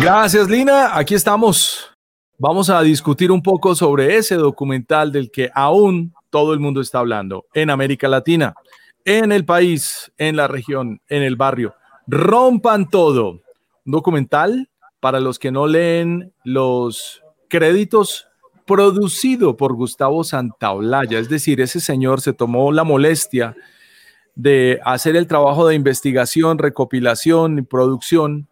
Gracias, Lina. Aquí estamos. Vamos a discutir un poco sobre ese documental del que aún todo el mundo está hablando en América Latina, en el país, en la región, en el barrio. Rompan todo. Un documental para los que no leen los créditos producido por Gustavo Santaolalla, es decir, ese señor se tomó la molestia de hacer el trabajo de investigación, recopilación y producción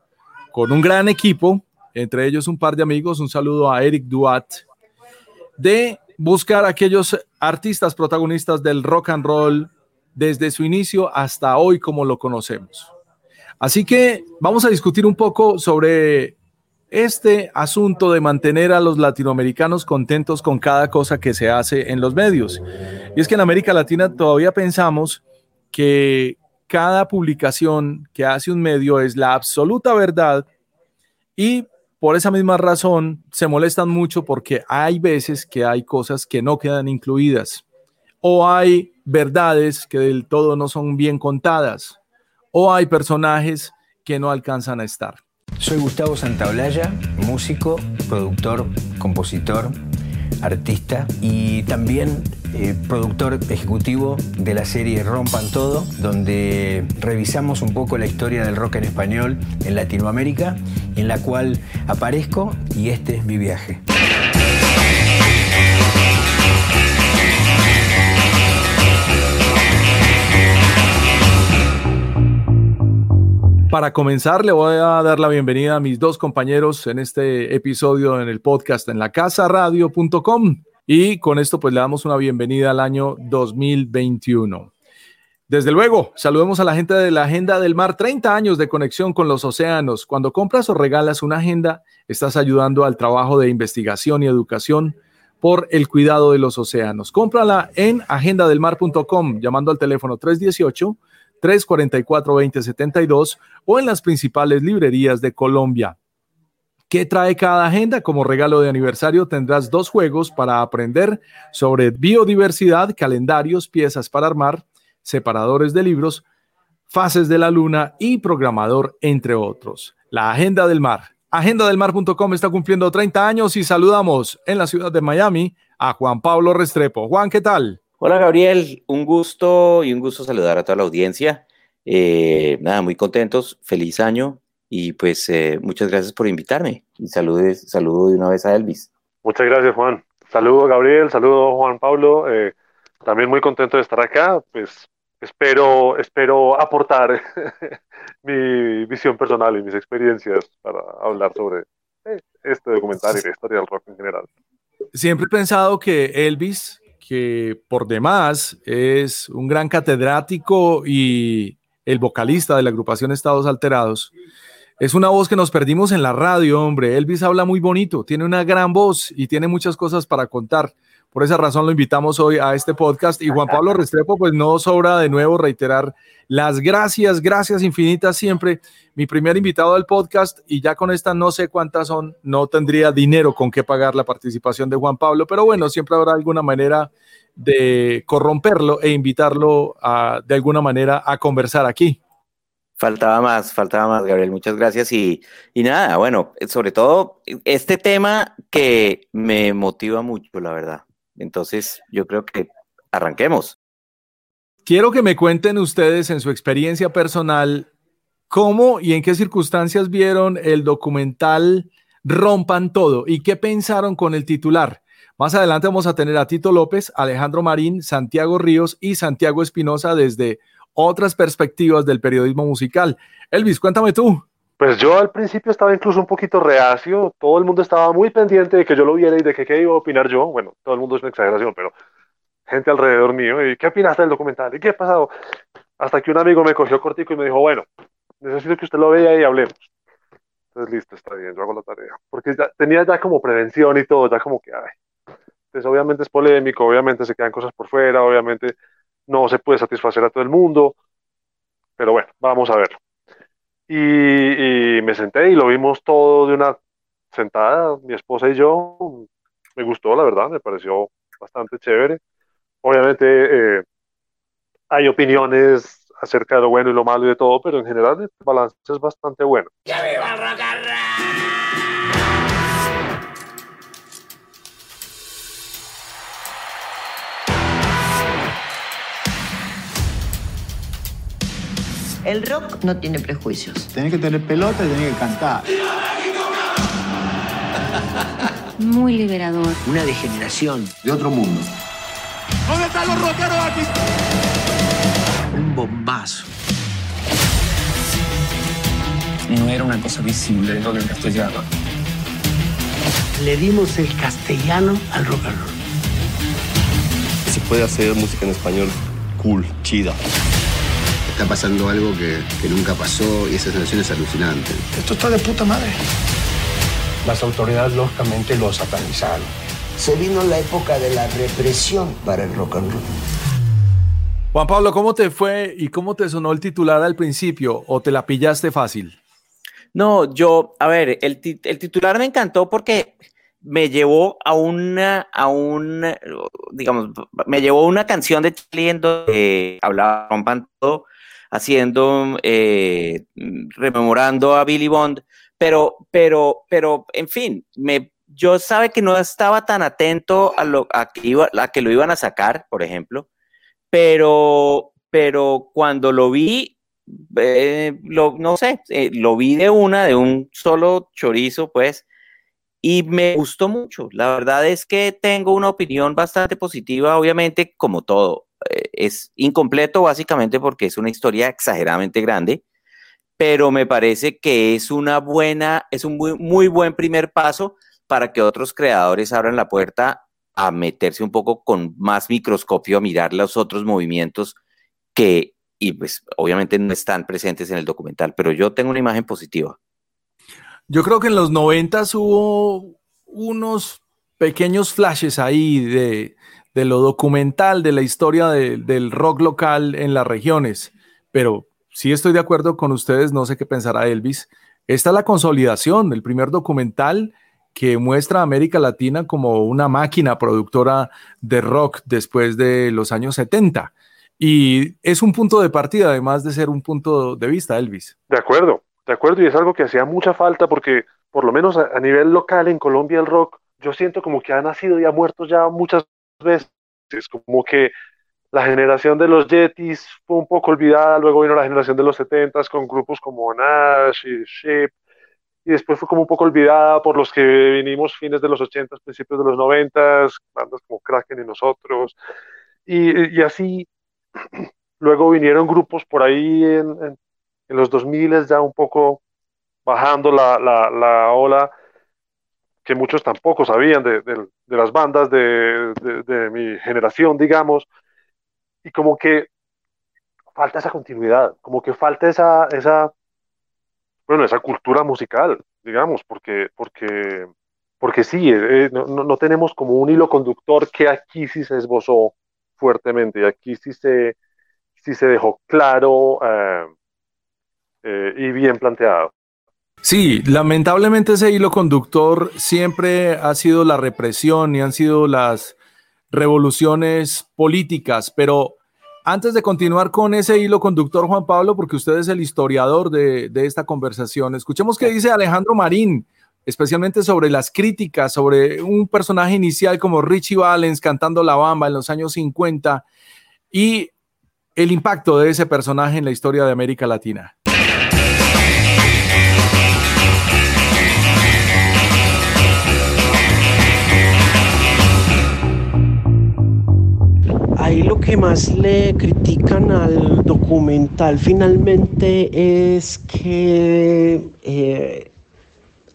con un gran equipo, entre ellos un par de amigos, un saludo a Eric Duat, de buscar aquellos artistas protagonistas del rock and roll desde su inicio hasta hoy como lo conocemos. Así que vamos a discutir un poco sobre este asunto de mantener a los latinoamericanos contentos con cada cosa que se hace en los medios. Y es que en América Latina todavía pensamos que cada publicación que hace un medio es la absoluta verdad y por esa misma razón se molestan mucho porque hay veces que hay cosas que no quedan incluidas o hay verdades que del todo no son bien contadas o hay personajes que no alcanzan a estar. Soy Gustavo Santaolalla, músico, productor, compositor, artista y también eh, productor ejecutivo de la serie Rompan Todo, donde revisamos un poco la historia del rock en español en Latinoamérica, en la cual aparezco y este es mi viaje. Para comenzar, le voy a dar la bienvenida a mis dos compañeros en este episodio en el podcast en la radio.com y con esto pues le damos una bienvenida al año 2021. Desde luego, saludemos a la gente de la Agenda del Mar, 30 años de conexión con los océanos. Cuando compras o regalas una agenda, estás ayudando al trabajo de investigación y educación por el cuidado de los océanos. Cómprala en agendadelmar.com llamando al teléfono 318 344-2072 o en las principales librerías de Colombia. ¿Qué trae cada agenda? Como regalo de aniversario tendrás dos juegos para aprender sobre biodiversidad, calendarios, piezas para armar, separadores de libros, fases de la luna y programador, entre otros. La Agenda del Mar. Agendadelmar.com está cumpliendo 30 años y saludamos en la ciudad de Miami a Juan Pablo Restrepo. Juan, ¿qué tal? Hola Gabriel, un gusto y un gusto saludar a toda la audiencia. Eh, nada, muy contentos, feliz año y pues eh, muchas gracias por invitarme y saludes, saludo de una vez a Elvis. Muchas gracias Juan. Saludo Gabriel, saludo Juan Pablo. Eh, también muy contento de estar acá. Pues espero, espero aportar mi visión personal y mis experiencias para hablar sobre este documental y la historia del rock en general. Siempre he pensado que Elvis que por demás es un gran catedrático y el vocalista de la agrupación Estados Alterados. Es una voz que nos perdimos en la radio, hombre. Elvis habla muy bonito, tiene una gran voz y tiene muchas cosas para contar. Por esa razón lo invitamos hoy a este podcast y Juan Pablo Restrepo, pues no sobra de nuevo reiterar las gracias, gracias infinitas siempre. Mi primer invitado al podcast y ya con esta no sé cuántas son, no tendría dinero con qué pagar la participación de Juan Pablo, pero bueno, siempre habrá alguna manera de corromperlo e invitarlo de alguna manera a conversar aquí. Faltaba más, faltaba más, Gabriel. Muchas gracias. Y, y nada, bueno, sobre todo este tema que me motiva mucho, la verdad. Entonces, yo creo que arranquemos. Quiero que me cuenten ustedes en su experiencia personal cómo y en qué circunstancias vieron el documental Rompan Todo y qué pensaron con el titular. Más adelante vamos a tener a Tito López, Alejandro Marín, Santiago Ríos y Santiago Espinosa desde otras perspectivas del periodismo musical. Elvis, cuéntame tú. Pues yo al principio estaba incluso un poquito reacio, todo el mundo estaba muy pendiente de que yo lo viera y de que qué iba a opinar yo. Bueno, todo el mundo es una exageración, pero gente alrededor mío, ¿y qué opinaste del documental? ¿Y qué ha pasado? Hasta que un amigo me cogió cortico y me dijo, bueno, necesito que usted lo vea y hablemos. Entonces, listo, está bien, yo hago la tarea. Porque tenía ya como prevención y todo, ya como que. Entonces, obviamente es polémico, obviamente se quedan cosas por fuera, obviamente no se puede satisfacer a todo el mundo. Pero bueno, vamos a verlo. Y, me senté y lo vimos todo de una sentada, mi esposa y yo. Me gustó, la verdad, me pareció bastante chévere. Obviamente eh, hay opiniones acerca de lo bueno y lo malo y de todo, pero en general el balance es bastante bueno. El rock no tiene prejuicios. Tenés que tener pelota y tenés que cantar. Muy liberador. Una degeneración. De otro mundo. ¿Dónde están los rockeros aquí? Un bombazo. No era una cosa visible lo del castellano. Le dimos el castellano al rock and roll. Se puede hacer música en español cool, chida. Está pasando algo que, que nunca pasó y esa sensación es alucinante. Esto está de puta madre. Las autoridades lógicamente lo satanizaron. Se vino la época de la represión para el rock and roll. Juan Pablo, ¿cómo te fue y cómo te sonó el titular al principio o te la pillaste fácil? No, yo, a ver, el, el titular me encantó porque me llevó a una, a un, digamos, me llevó a una canción de Charlie en donde hablaba rompan todo, haciendo, eh, rememorando a Billy Bond, pero, pero, pero, en fin, me, yo sabe que no estaba tan atento a, lo, a, que, iba, a que lo iban a sacar, por ejemplo, pero, pero cuando lo vi, eh, lo, no sé, eh, lo vi de una, de un solo chorizo, pues, y me gustó mucho. La verdad es que tengo una opinión bastante positiva, obviamente, como todo. Eh, es incompleto básicamente porque es una historia exageradamente grande, pero me parece que es una buena, es un muy, muy buen primer paso para que otros creadores abran la puerta a meterse un poco con más microscopio a mirar los otros movimientos que, y pues obviamente no están presentes en el documental, pero yo tengo una imagen positiva. Yo creo que en los noventas hubo unos pequeños flashes ahí de, de lo documental, de la historia de, del rock local en las regiones, pero sí estoy de acuerdo con ustedes, no sé qué pensará Elvis. Esta es la consolidación del primer documental que muestra a América Latina como una máquina productora de rock después de los años 70. Y es un punto de partida, además de ser un punto de vista, Elvis. De acuerdo, de acuerdo, y es algo que hacía mucha falta porque, por lo menos a, a nivel local en Colombia, el rock, yo siento como que ha nacido y ha muerto ya muchas veces. Como que la generación de los Yetis fue un poco olvidada, luego vino la generación de los 70s con grupos como Nash y Ship, y después fue como un poco olvidada por los que vinimos fines de los 80, principios de los 90, bandas como Kraken y nosotros, y, y así luego vinieron grupos por ahí en, en, en, los 2000 ya un poco bajando la, la, la ola, que muchos tampoco sabían de, de, las bandas de, de, mi generación, digamos, y como que falta esa continuidad, como que falta esa, esa bueno, esa cultura musical, digamos, porque, porque, porque sí, eh, no, no, tenemos como un hilo conductor que aquí sí se esbozó fuertemente y aquí sí se, sí se dejó claro eh, eh, y bien planteado. Sí, lamentablemente ese hilo conductor siempre ha sido la represión y han sido las revoluciones políticas, pero antes de continuar con ese hilo conductor, Juan Pablo, porque usted es el historiador de, esta conversación, escuchemos qué dice Alejandro Marín, especialmente sobre las críticas, sobre un personaje inicial como Richie Valens cantando La Bamba en los años 50 y el impacto de ese personaje en la historia de América Latina. Ahí lo que más le critican al documental finalmente es que eh,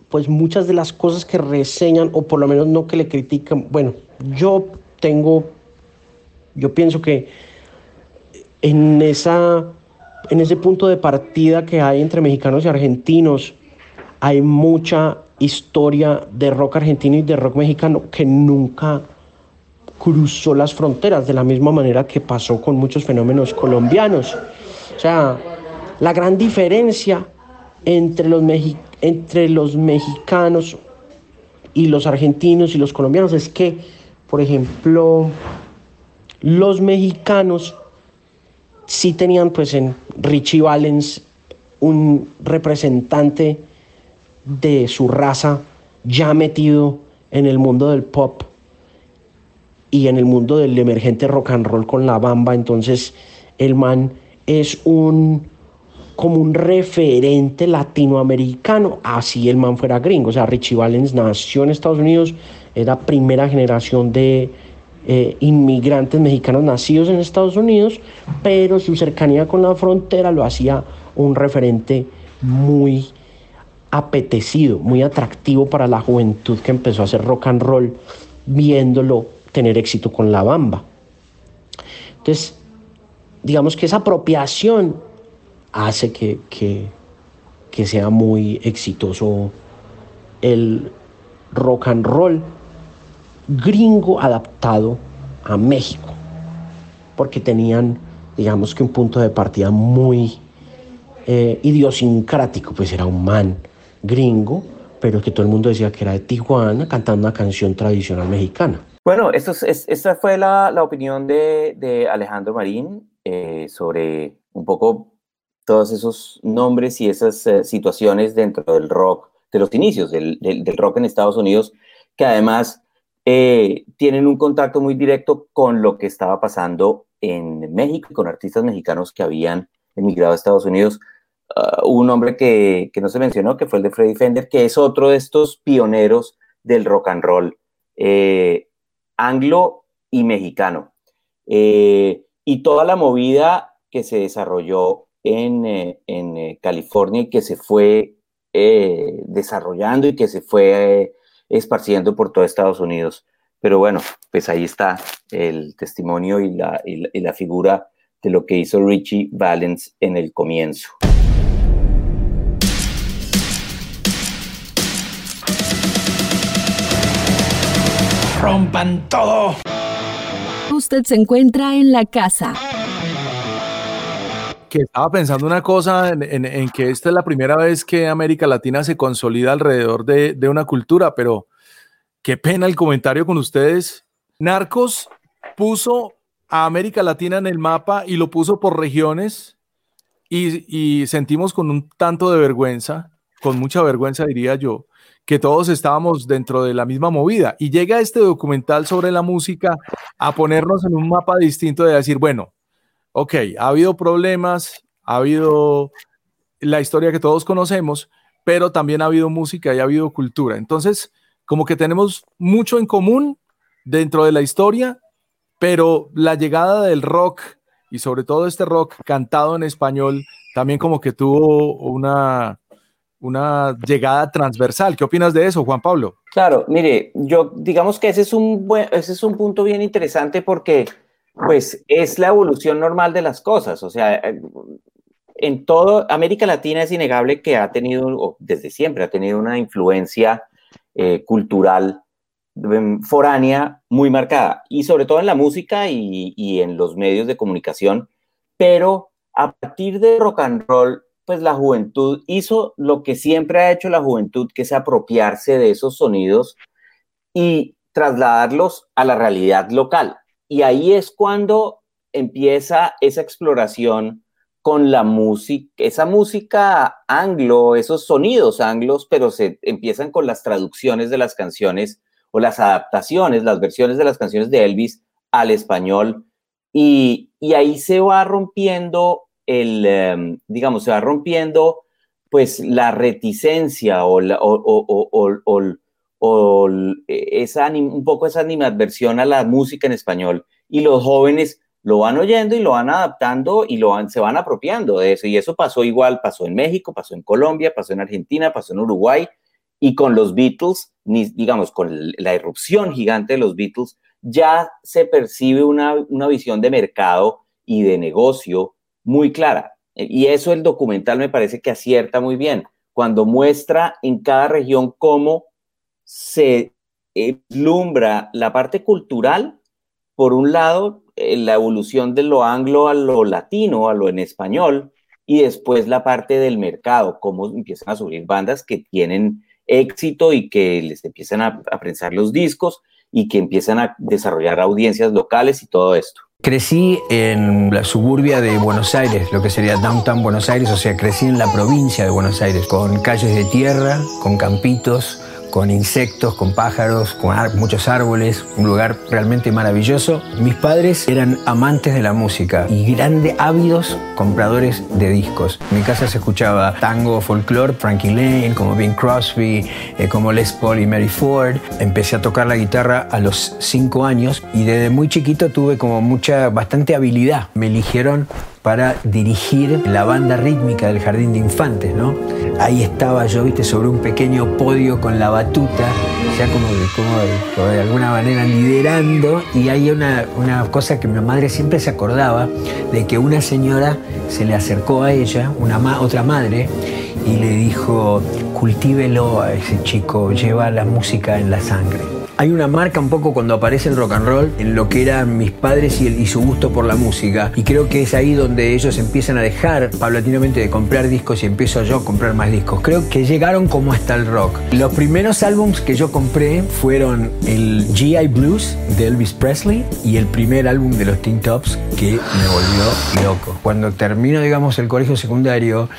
pues muchas de las cosas que reseñan, o por lo menos no que le critican, bueno, yo tengo, yo pienso que en, esa, en ese punto de partida que hay entre mexicanos y argentinos, hay mucha historia de rock argentino y de rock mexicano que nunca cruzó las fronteras de la misma manera que pasó con muchos fenómenos colombianos. O sea, la gran diferencia entre los, entre los mexicanos y los argentinos y los colombianos es que, por ejemplo, los mexicanos sí tenían pues en Richie Valens un representante de su raza ya metido en el mundo del pop y en el mundo del emergente rock and roll con la bamba. Entonces, el man es un como un referente latinoamericano, así el man fuera gringo. O sea, Richie Valens nació en Estados Unidos, era primera generación de eh, inmigrantes mexicanos nacidos en Estados Unidos, pero su cercanía con la frontera lo hacía un referente muy apetecido, muy atractivo para la juventud que empezó a hacer rock and roll viéndolo tener éxito con la bamba. Entonces, digamos que esa apropiación hace que, que, sea muy exitoso el rock and roll gringo adaptado a México, porque tenían, digamos que un punto de partida muy eh, idiosincrático, pues era un man gringo, pero que todo el mundo decía que era de Tijuana, cantando una canción tradicional mexicana. Bueno, esto es, esta fue la, la opinión de, de, Alejandro Marín eh, sobre un poco todos esos nombres y esas eh, situaciones dentro del rock, de los inicios del, del, rock en Estados Unidos, que además eh, tienen un contacto muy directo con lo que estaba pasando en México y con artistas mexicanos que habían emigrado a Estados Unidos. Uh, un hombre que, que, no se mencionó, que fue el de Freddy Fender, que es otro de estos pioneros del rock and roll. Eh, anglo y mexicano. Eh, y toda la movida que se desarrolló en, eh, en eh, California y que se fue desarrollando y que se fue esparciendo por todo Estados Unidos. Pero bueno, pues ahí está el testimonio y la, y la figura de lo que hizo Richie Valens en el comienzo. Rompan todo. Usted se encuentra en la casa. Que estaba pensando una cosa en, que esta es la primera vez que América Latina se consolida alrededor de, una cultura, pero qué pena el comentario con ustedes. Narcos puso a América Latina en el mapa y lo puso por regiones y, y sentimos con un tanto de vergüenza, con mucha vergüenza diría yo, que todos estábamos dentro de la misma movida. Y llega este documental sobre la música a ponernos en un mapa distinto de decir, bueno, ok, ha habido problemas, ha habido la historia que todos conocemos, pero también ha habido música y ha habido cultura. Entonces, como que tenemos mucho en común dentro de la historia, pero la llegada del rock y sobre todo este rock cantado en español también como que tuvo una una llegada transversal. ¿Qué opinas de eso, Juan Pablo? Claro, mire, yo digamos que ese es un ese es un punto bien interesante porque pues es la evolución normal de las cosas, o sea, eh, en todo América Latina es innegable que ha tenido, o desde siempre ha tenido una influencia eh, cultural em, foránea muy marcada, y sobre todo en la música y, y en los medios de comunicación, pero a partir de rock and roll pues la juventud hizo lo que siempre ha hecho la juventud, que es apropiarse de esos sonidos y trasladarlos a la realidad local. Y ahí es cuando empieza esa exploración con la música, esa música anglo, esos sonidos anglos, pero se empiezan con las traducciones de las canciones o las adaptaciones, las versiones de las canciones de Elvis al español. Y, y ahí se va rompiendo el, em, digamos, se va rompiendo pues la reticencia o, esa, un poco esa animadversión a la música en español y los jóvenes lo van oyendo y lo van adaptando y lo van, se van apropiando de eso. Y eso pasó igual, pasó en México, pasó en Colombia, pasó en Argentina, pasó en Uruguay. Y con los Beatles, digamos, con la irrupción gigante de los Beatles, ya se percibe una, una visión de mercado y de negocio muy clara. Y eso el documental me parece que acierta muy bien, cuando muestra en cada región cómo se vislumbra la parte cultural, por un lado, eh, la evolución de lo anglo a lo latino, a lo en español, y después la parte del mercado, cómo empiezan a subir bandas que tienen éxito y que les empiezan a, a prensar los discos y que empiezan a desarrollar audiencias locales y todo esto. Crecí en la suburbia de Buenos Aires, lo que sería downtown Buenos Aires, o sea, crecí en la provincia de Buenos Aires, con calles de tierra, con campitos, con insectos, con pájaros, con muchos árboles, un lugar realmente maravilloso. Mis padres eran amantes de la música y grandes ávidos compradores de discos. En mi casa se escuchaba tango, folklore, Frankie Lane, como Bing Crosby, eh, como Les Paul y Mary Ford. Empecé a tocar la guitarra a los cinco años y desde muy chiquito tuve como mucha, bastante habilidad. Me eligieron para dirigir la banda rítmica del Jardín de Infantes, ¿no? Ahí estaba yo, viste, sobre un pequeño podio con la batuta, ya como, como, de alguna manera liderando, y hay una, una cosa que mi madre siempre se acordaba, de que una señora se le acercó a ella, una otra madre, y le dijo, cultívelo a ese chico, lleva la música en la sangre hay una marca un poco cuando aparece el rock and roll en lo que eran mis padres y, su gusto por la música. Y creo que es ahí donde ellos empiezan a dejar paulatinamente de comprar discos y empiezo yo a comprar más discos. Creo que llegaron como hasta el rock. Los primeros álbums que yo compré fueron el GI Blues de Elvis Presley y el primer álbum de los Teen Tops que me volvió loco. Cuando termino, digamos, el colegio secundario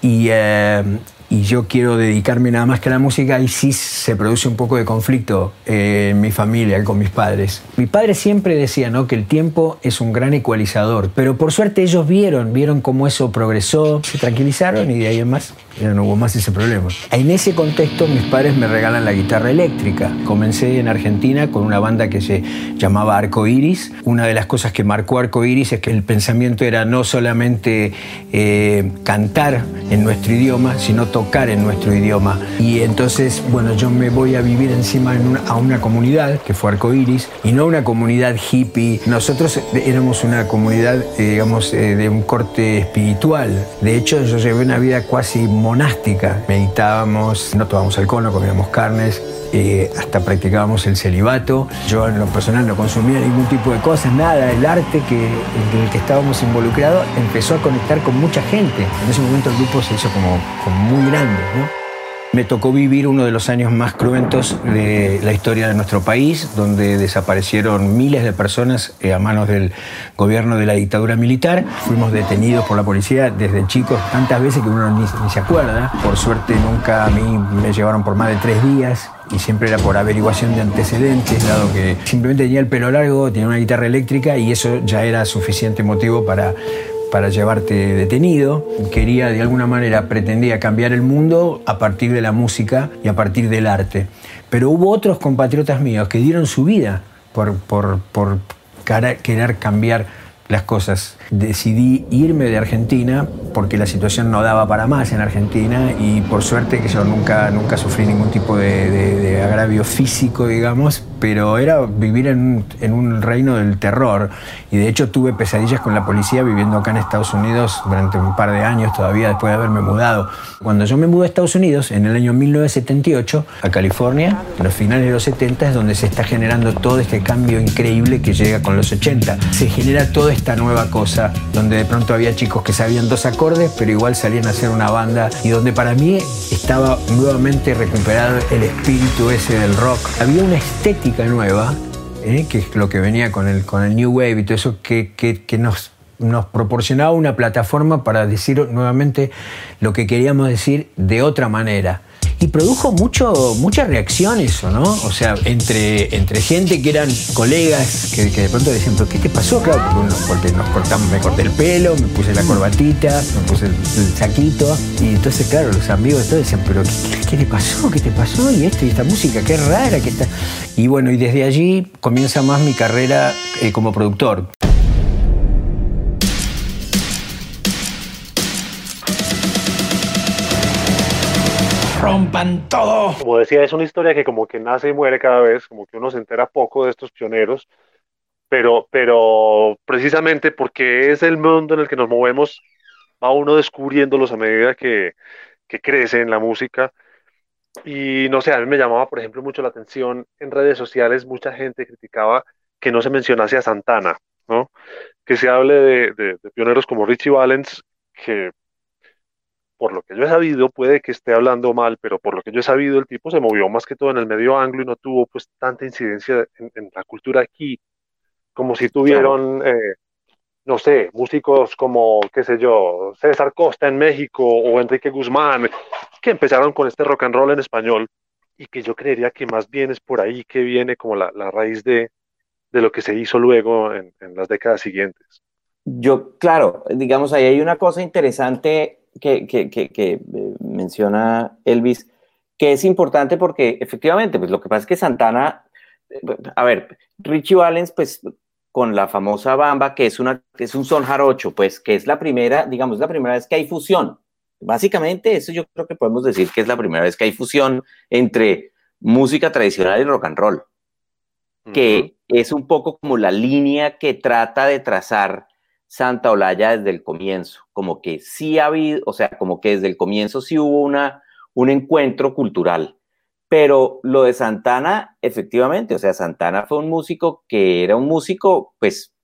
y eh, y yo quiero dedicarme nada más que a la música y sí se produce un poco de conflicto eh, en mi familia, con mis padres. Mi padre siempre decía ¿no? que el tiempo es un gran ecualizador, pero por suerte ellos vieron, vieron cómo eso progresó, se tranquilizaron y de ahí en más ya no hubo más ese problema. En ese contexto mis padres me regalan la guitarra eléctrica. Comencé en Argentina con una banda que se llamaba Arco Iris. Una de las cosas que marcó Arco Iris es que el pensamiento era no solamente eh, cantar en nuestro idioma, sino tocar en nuestro idioma. Y entonces, bueno, yo me voy a vivir encima a una comunidad que fue Arco Iris y no una comunidad hippie. Nosotros éramos una comunidad, eh, digamos, eh, de un corte espiritual. De hecho, yo llevé una vida casi monástica. Meditábamos, no tomábamos alcohol, no comíamos carnes, eh, hasta practicábamos el celibato. Yo en lo personal no consumía ningún tipo de cosas, nada. El arte que, en el que estábamos involucrados empezó a conectar con mucha gente. En ese momento el grupo se hizo como, como muy grande. ¿no? Me tocó vivir uno de los años más cruentos de la historia de nuestro país, donde desaparecieron miles de personas eh, a manos del gobierno de la dictadura militar. Fuimos detenidos por la policía desde chicos tantas veces que uno ni, se acuerda. Por suerte nunca a mí me llevaron por más de tres días y siempre era por averiguación de antecedentes, dado que simplemente tenía el pelo largo, tenía una guitarra eléctrica y eso ya era suficiente motivo para para llevarte detenido. Quería, de alguna manera, pretendía cambiar el mundo a partir de la música y a partir del arte. Pero hubo otros compatriotas míos que dieron su vida por, por, querer cambiar las cosas. Decidí irme de Argentina porque la situación no daba para más en Argentina y por suerte que yo nunca, nunca sufrí ningún tipo de agravio físico, digamos, pero era vivir en, en, un reino del terror. Y de hecho tuve pesadillas con la policía viviendo acá en Estados Unidos durante un par de años todavía después de haberme mudado. Cuando yo me mudé a Estados Unidos, en el año 1978, a California, a los finales de los 70 es donde se está generando todo este cambio increíble que llega con los 80. Se genera toda esta nueva cosa, donde de pronto había chicos que sabían dos acordes, pero igual salían a hacer una banda, y donde para mí estaba nuevamente recuperado el espíritu ese del rock. Había una estética nueva, ¿eh? que es lo que venía con el, con el New Wave y todo eso, que, que, que nos, nos proporcionaba una plataforma para decir nuevamente lo que queríamos decir de otra manera y produjo mucho, muchas reacciones, ¿no? O sea, entre, entre gente que eran colegas, que, de pronto decían, ¿pero qué te pasó? Claro, porque, nos cortamos, me corté el pelo, me puse la corbatita, me puse el, saquito, y entonces, claro, los amigos todos decían, ¿pero qué, qué, te pasó? ¿Qué te pasó? Y esto, y esta música, qué rara que está. Y bueno, y desde allí comienza más mi carrera eh, como productor. Rompan todo. Como decía, es una historia que como que nace y muere cada vez, como que uno se entera poco de estos pioneros, pero, pero precisamente porque es el mundo en el que nos movemos, va uno descubriéndolos a medida que, que crece en la música. Y no sé, a mí me llamaba, por ejemplo, mucho la atención en redes sociales, mucha gente criticaba que no se mencionase a Santana, ¿no? Que se hable de, de, de pioneros como Richie Valens, que por lo que yo he sabido, puede que esté hablando mal, pero por lo que yo he sabido, el tipo se movió más que todo en el medio anglo y no tuvo pues tanta incidencia en, en la cultura aquí, como si tuvieron, eh, no sé, músicos como, qué sé yo, César Costa en México o Enrique Guzmán, que empezaron con este rock and roll en español y que yo creería que más bien es por ahí que viene como la, la raíz de, de, lo que se hizo luego en, en las décadas siguientes. Yo, claro, digamos, ahí hay una cosa interesante que, que, que, que, menciona Elvis, que es importante porque efectivamente, pues lo que pasa es que Santana, a ver, Richie Valens, pues con la famosa bamba, que es, una, que es un son jarocho, pues que es la primera, digamos, la primera vez que hay fusión. Básicamente, eso yo creo que podemos decir que es la primera vez que hay fusión entre música tradicional y rock and roll, que uh -huh. es un poco como la línea que trata de trazar Santa Olaya desde el comienzo, como que sí ha habido, o sea, como que desde el comienzo sí hubo una, un encuentro cultural. Pero lo de Santana, efectivamente, o sea, Santana fue un músico que era un músico, pues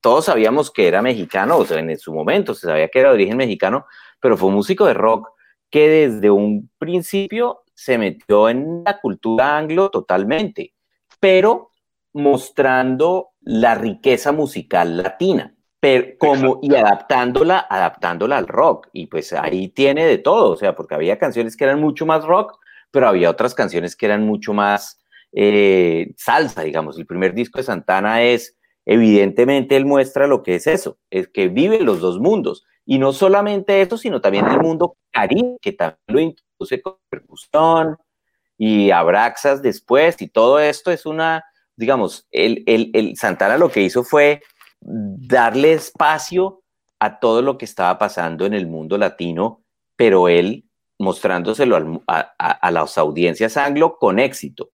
todos sabíamos que era mexicano, o sea, en su momento se sabía que era de origen mexicano, pero fue un músico de rock que desde un principio se metió en la cultura anglo totalmente, pero mostrando la riqueza musical latina pero como y adaptándola, adaptándola al rock. Y pues ahí tiene de todo, o sea, porque había canciones que eran mucho más rock, pero había otras canciones que eran mucho más eh, salsa, digamos. El primer disco de Santana es, evidentemente, él muestra lo que es eso, es que vive los dos mundos. Y no solamente eso, sino también el mundo caribe, que también lo introduce con percusión y abraxas después, y todo esto es una, digamos, el, el, el Santana lo que hizo fue darle espacio a todo lo que estaba pasando en el mundo latino, pero él mostrándoselo al, a, a, a, las audiencias anglo con éxito.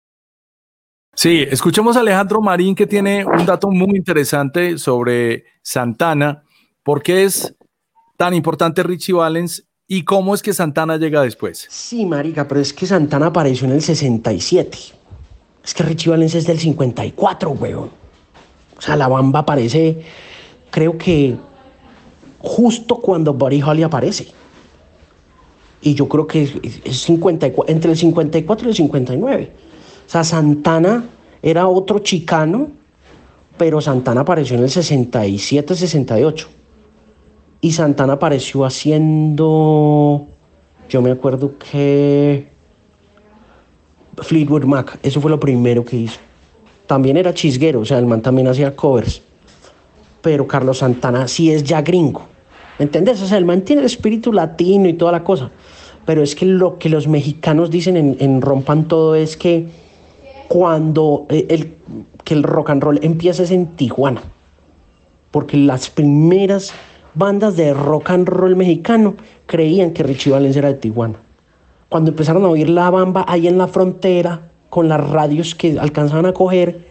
Sí, escuchemos a Alejandro Marín que tiene un dato muy interesante sobre Santana, por qué es tan importante Richie Valens y cómo es que Santana llega después. Sí, marica, pero es que Santana apareció en el 67. Es que Richie Valens es del 54, weón. O sea, la bamba aparece, creo que justo cuando Buddy Holly aparece. Y yo creo que es 54, entre el 54 y el 59. O sea, Santana era otro chicano, pero Santana apareció en el 67, 68. Y Santana apareció haciendo, yo me acuerdo que Fleetwood Mac, eso fue lo primero que hizo también era chisguero, o sea, el man también hacía covers. Pero Carlos Santana sí es ya gringo. ¿Me entiendes? O sea, el man tiene el espíritu latino y toda la cosa. Pero es que lo que los mexicanos dicen en, en Rompan Todo es que cuando el, que el rock and roll empieza es en Tijuana. Porque las primeras bandas de rock and roll mexicano creían que Richie Valens era de Tijuana. Cuando empezaron a oír la bamba ahí en la frontera, con las radios que alcanzaban a coger,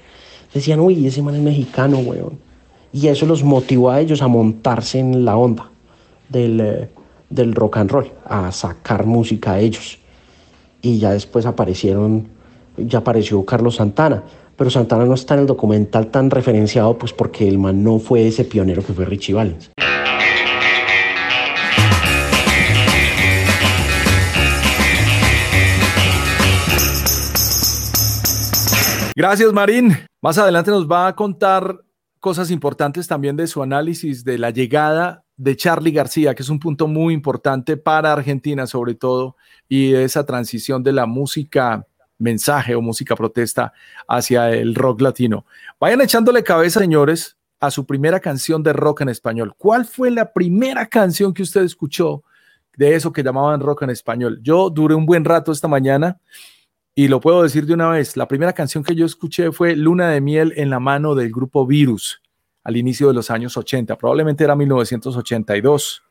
decían, uy, ese man es mexicano, weón. Y eso los motivó a ellos a montarse en la onda del, eh, del rock and roll, a sacar música a ellos. Y ya después aparecieron, ya apareció Carlos Santana, pero Santana no está en el documental tan referenciado, pues porque el man no fue ese pionero que fue Richie Valens. Gracias, Marín. Más adelante nos va a contar cosas importantes también de su análisis de la llegada de Charlie García, que es un punto muy importante para Argentina sobre todo, y esa transición de la música mensaje o música protesta hacia el rock latino. Vayan echándole cabeza, señores, a su primera canción de rock en español. ¿Cuál fue la primera canción que usted escuchó de eso que llamaban rock en español? Yo duré un buen rato esta mañana y lo puedo decir de una vez, la primera canción que yo escuché fue Luna de Miel en la mano del grupo Virus al inicio de los años 80, probablemente era 1982,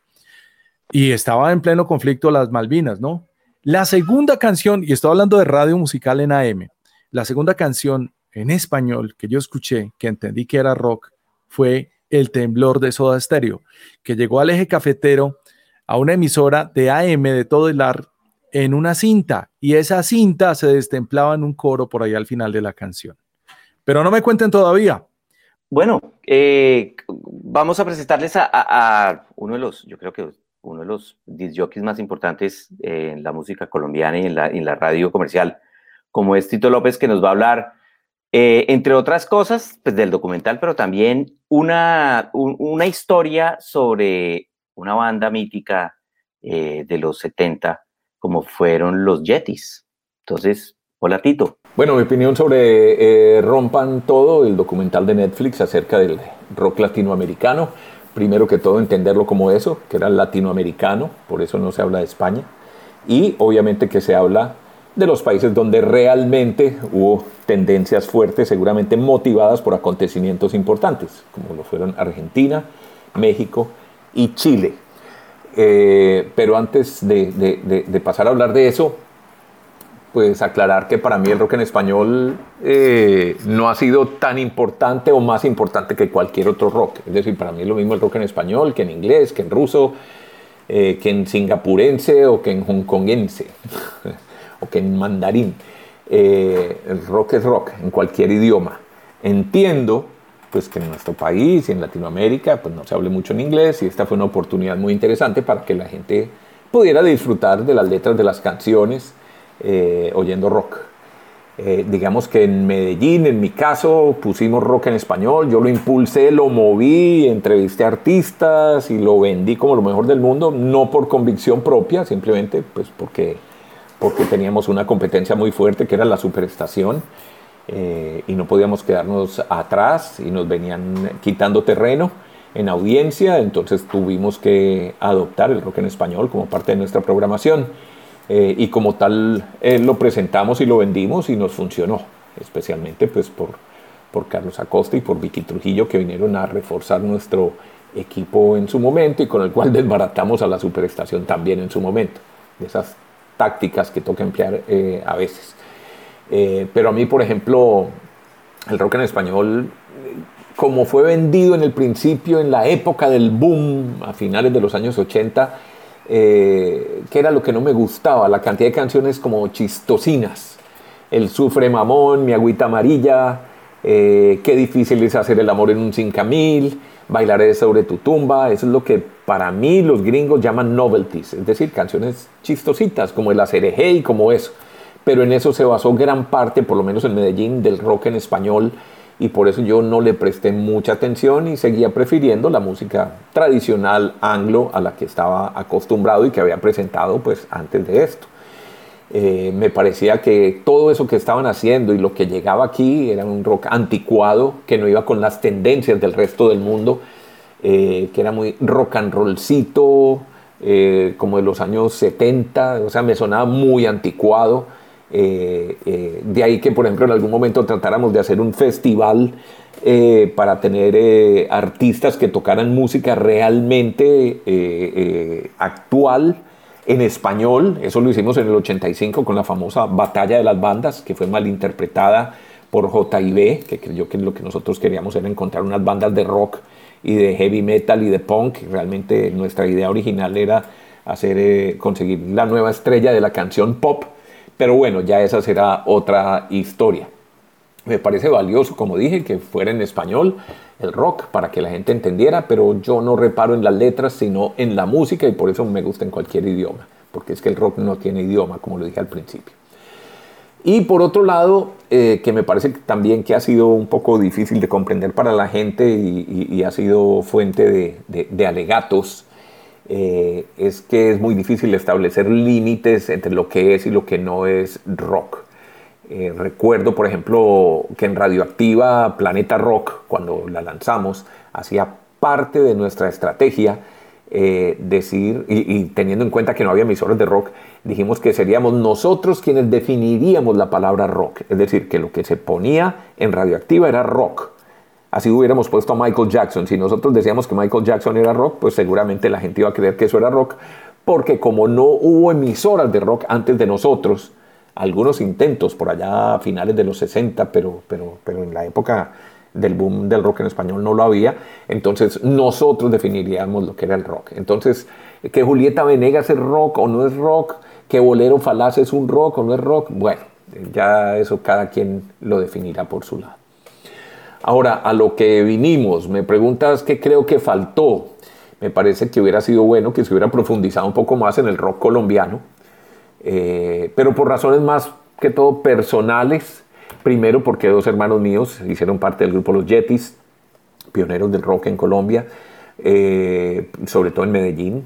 y estaba en pleno conflicto las Malvinas, ¿no? La segunda canción, y estoy hablando de radio musical en AM, la segunda canción en español que yo escuché, que entendí que era rock, fue El temblor de Soda Stereo, que llegó al eje cafetero a una emisora de AM de todo el ar en una cinta y esa cinta se destemplaba en un coro por ahí al final de la canción. Pero no me cuenten todavía. Bueno, eh, vamos a presentarles a, uno de los, yo creo que uno de los disjockeys más importantes en la música colombiana y en la, en la radio comercial, como es Tito López, que nos va a hablar, eh, entre otras cosas, pues del documental, pero también una, una historia sobre una banda mítica eh, de los 70 como fueron los Yetis. Entonces, hola Tito. Bueno, mi opinión sobre eh, Rompan Todo, el documental de Netflix acerca del rock latinoamericano. Primero que todo, entenderlo como eso, que era latinoamericano, por eso no se habla de España. Y obviamente que se habla de los países donde realmente hubo tendencias fuertes, seguramente motivadas por acontecimientos importantes, como lo fueron Argentina, México y Chile. Eh, pero antes de, pasar a hablar de eso, pues aclarar que para mí el rock en español eh, no ha sido tan importante o más importante que cualquier otro rock. Es decir, para mí es lo mismo el rock en español que en inglés, que en ruso, eh, que en singapurense o que en hongkongense o que en mandarín. el rock es rock en cualquier idioma. Entiendo pues que en nuestro país y en Latinoamérica pues no se hable mucho en inglés y esta fue una oportunidad muy interesante para que la gente pudiera disfrutar de las letras de las canciones eh, oyendo rock. Eh, digamos que en Medellín, en mi caso, pusimos rock en español, yo lo impulsé, lo moví, entrevisté artistas y lo vendí como lo mejor del mundo, no por convicción propia, simplemente pues porque, porque teníamos una competencia muy fuerte que era la superestación eh, y no podíamos quedarnos atrás y nos venían quitando terreno en audiencia, entonces tuvimos que adoptar el rock en español como parte de nuestra programación eh, y como tal eh, lo presentamos y lo vendimos y nos funcionó, especialmente pues por, por Carlos Acosta y por Vicky Trujillo que vinieron a reforzar nuestro equipo en su momento y con el cual desbaratamos a la superestación también en su momento, de esas tácticas que toca emplear a veces. Eh, pero a mí, por ejemplo, el rock en español, como fue vendido en el principio, en la época del boom, a finales de los años 80, eh, que era lo que no me gustaba, la cantidad de canciones como chistosinas. El sufre mamón, mi agüita amarilla, eh, qué difícil es hacer el amor en un 5000, bailaré sobre tu tumba, eso es lo que para mí los gringos llaman novelties, es decir, canciones chistositas como el Acerejé y como eso pero en eso se basó gran parte, por lo menos en Medellín, del rock en español y por eso yo no le presté mucha atención y seguía prefiriendo la música tradicional anglo a la que estaba acostumbrado y que había presentado pues antes de esto. Eh, me parecía que todo eso que estaban haciendo y lo que llegaba aquí era un rock anticuado que no iba con las tendencias del resto del mundo, eh, que era muy rock and rollcito, eh, como de los años 70, o sea, me sonaba muy anticuado eh, eh, de ahí que, por ejemplo, en algún momento tratáramos de hacer un festival eh, para tener artistas que tocaran música realmente actual en español. Eso lo hicimos en el 85 con la famosa Batalla de las Bandas, que fue malinterpretada por JB, que creyó que lo que nosotros queríamos era encontrar unas bandas de rock y de heavy metal y de punk. Realmente nuestra idea original era hacer, conseguir la nueva estrella de la canción pop pero bueno, ya esa será otra historia. Me parece valioso, como dije, que fuera en español el rock para que la gente entendiera, pero yo no reparo en las letras, sino en la música y por eso me gusta en cualquier idioma, porque es que el rock no tiene idioma, como lo dije al principio. Y por otro lado, eh, que me parece también que ha sido un poco difícil de comprender para la gente y, ha sido fuente de alegatos, eh, es que es muy difícil establecer límites entre lo que es y lo que no es rock. Eh, recuerdo, por ejemplo, que en Radioactiva Planeta Rock, cuando la lanzamos, hacía parte de nuestra estrategia eh, decir, y, teniendo en cuenta que no había emisoras de rock, dijimos que seríamos nosotros quienes definiríamos la palabra rock. Es decir, que lo que se ponía en Radioactiva era rock Así hubiéramos puesto a Michael Jackson. Si nosotros decíamos que Michael Jackson era rock, pues seguramente la gente iba a creer que eso era rock, porque como no hubo emisoras de rock antes de nosotros, algunos intentos por allá a finales de los 60, pero, pero, pero en la época del boom del rock en español no lo había, entonces nosotros definiríamos lo que era el rock. Entonces, que Julieta Venegas es rock o no es rock, que Bolero Falaz es un rock o no es rock, bueno, ya eso cada quien lo definirá por su lado. Ahora, a lo que vinimos, me preguntas qué creo que faltó. Me parece que hubiera sido bueno que se hubiera profundizado un poco más en el rock colombiano, eh, pero por razones más que todo personales. Primero porque dos hermanos míos hicieron parte del grupo Los Yetis, pioneros del rock en Colombia, eh, sobre todo en Medellín.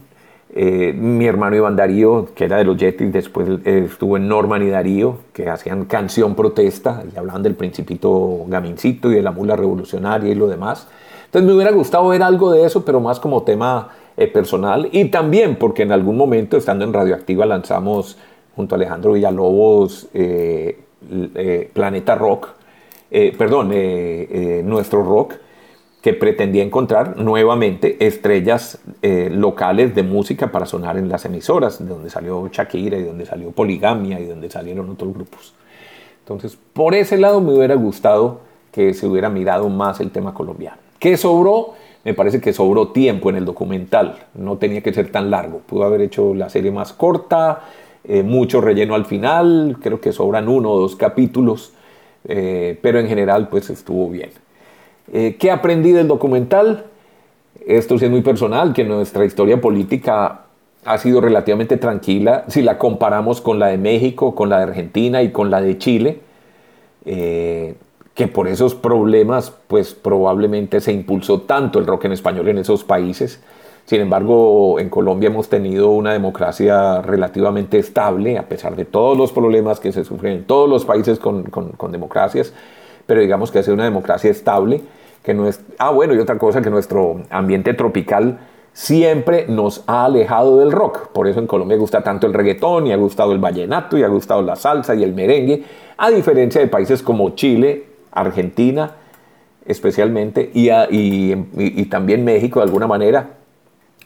Eh, mi hermano Iván Darío, que era de los Yetis, después estuvo en Norman y Darío, que hacían canción protesta y hablaban del principito Gamincito y de la mula revolucionaria y lo demás. Entonces me hubiera gustado ver algo de eso, pero más como tema eh, personal y también porque en algún momento, estando en Radioactiva, lanzamos junto a Alejandro Villalobos eh, Planeta Rock, perdón, Nuestro Rock que pretendía encontrar nuevamente estrellas eh, locales de música para sonar en las emisoras, de donde salió Shakira y donde salió Poligamia y donde salieron otros grupos. Entonces, por ese lado me hubiera gustado que se hubiera mirado más el tema colombiano. ¿Qué sobró? Me parece que sobró tiempo en el documental, no tenía que ser tan largo, pudo haber hecho la serie más corta, eh, mucho relleno al final, creo que sobran uno o dos capítulos, eh, pero en general pues estuvo bien. Eh, ¿Qué aprendí del documental? Esto es muy personal, que nuestra historia política ha sido relativamente tranquila si la comparamos con la de México, con la de Argentina y con la de Chile, eh, que por esos problemas pues probablemente se impulsó tanto el rock en español en esos países. Sin embargo, en Colombia hemos tenido una democracia relativamente estable, a pesar de todos los problemas que se sufren en todos los países con democracias pero digamos que ha sido una democracia estable, que no es... Ah, bueno, y otra cosa, que nuestro ambiente tropical siempre nos ha alejado del rock. Por eso en Colombia gusta tanto el reggaetón, y ha gustado el vallenato, y ha gustado la salsa y el merengue, a diferencia de países como Chile, Argentina, especialmente, y, y, también México de alguna manera,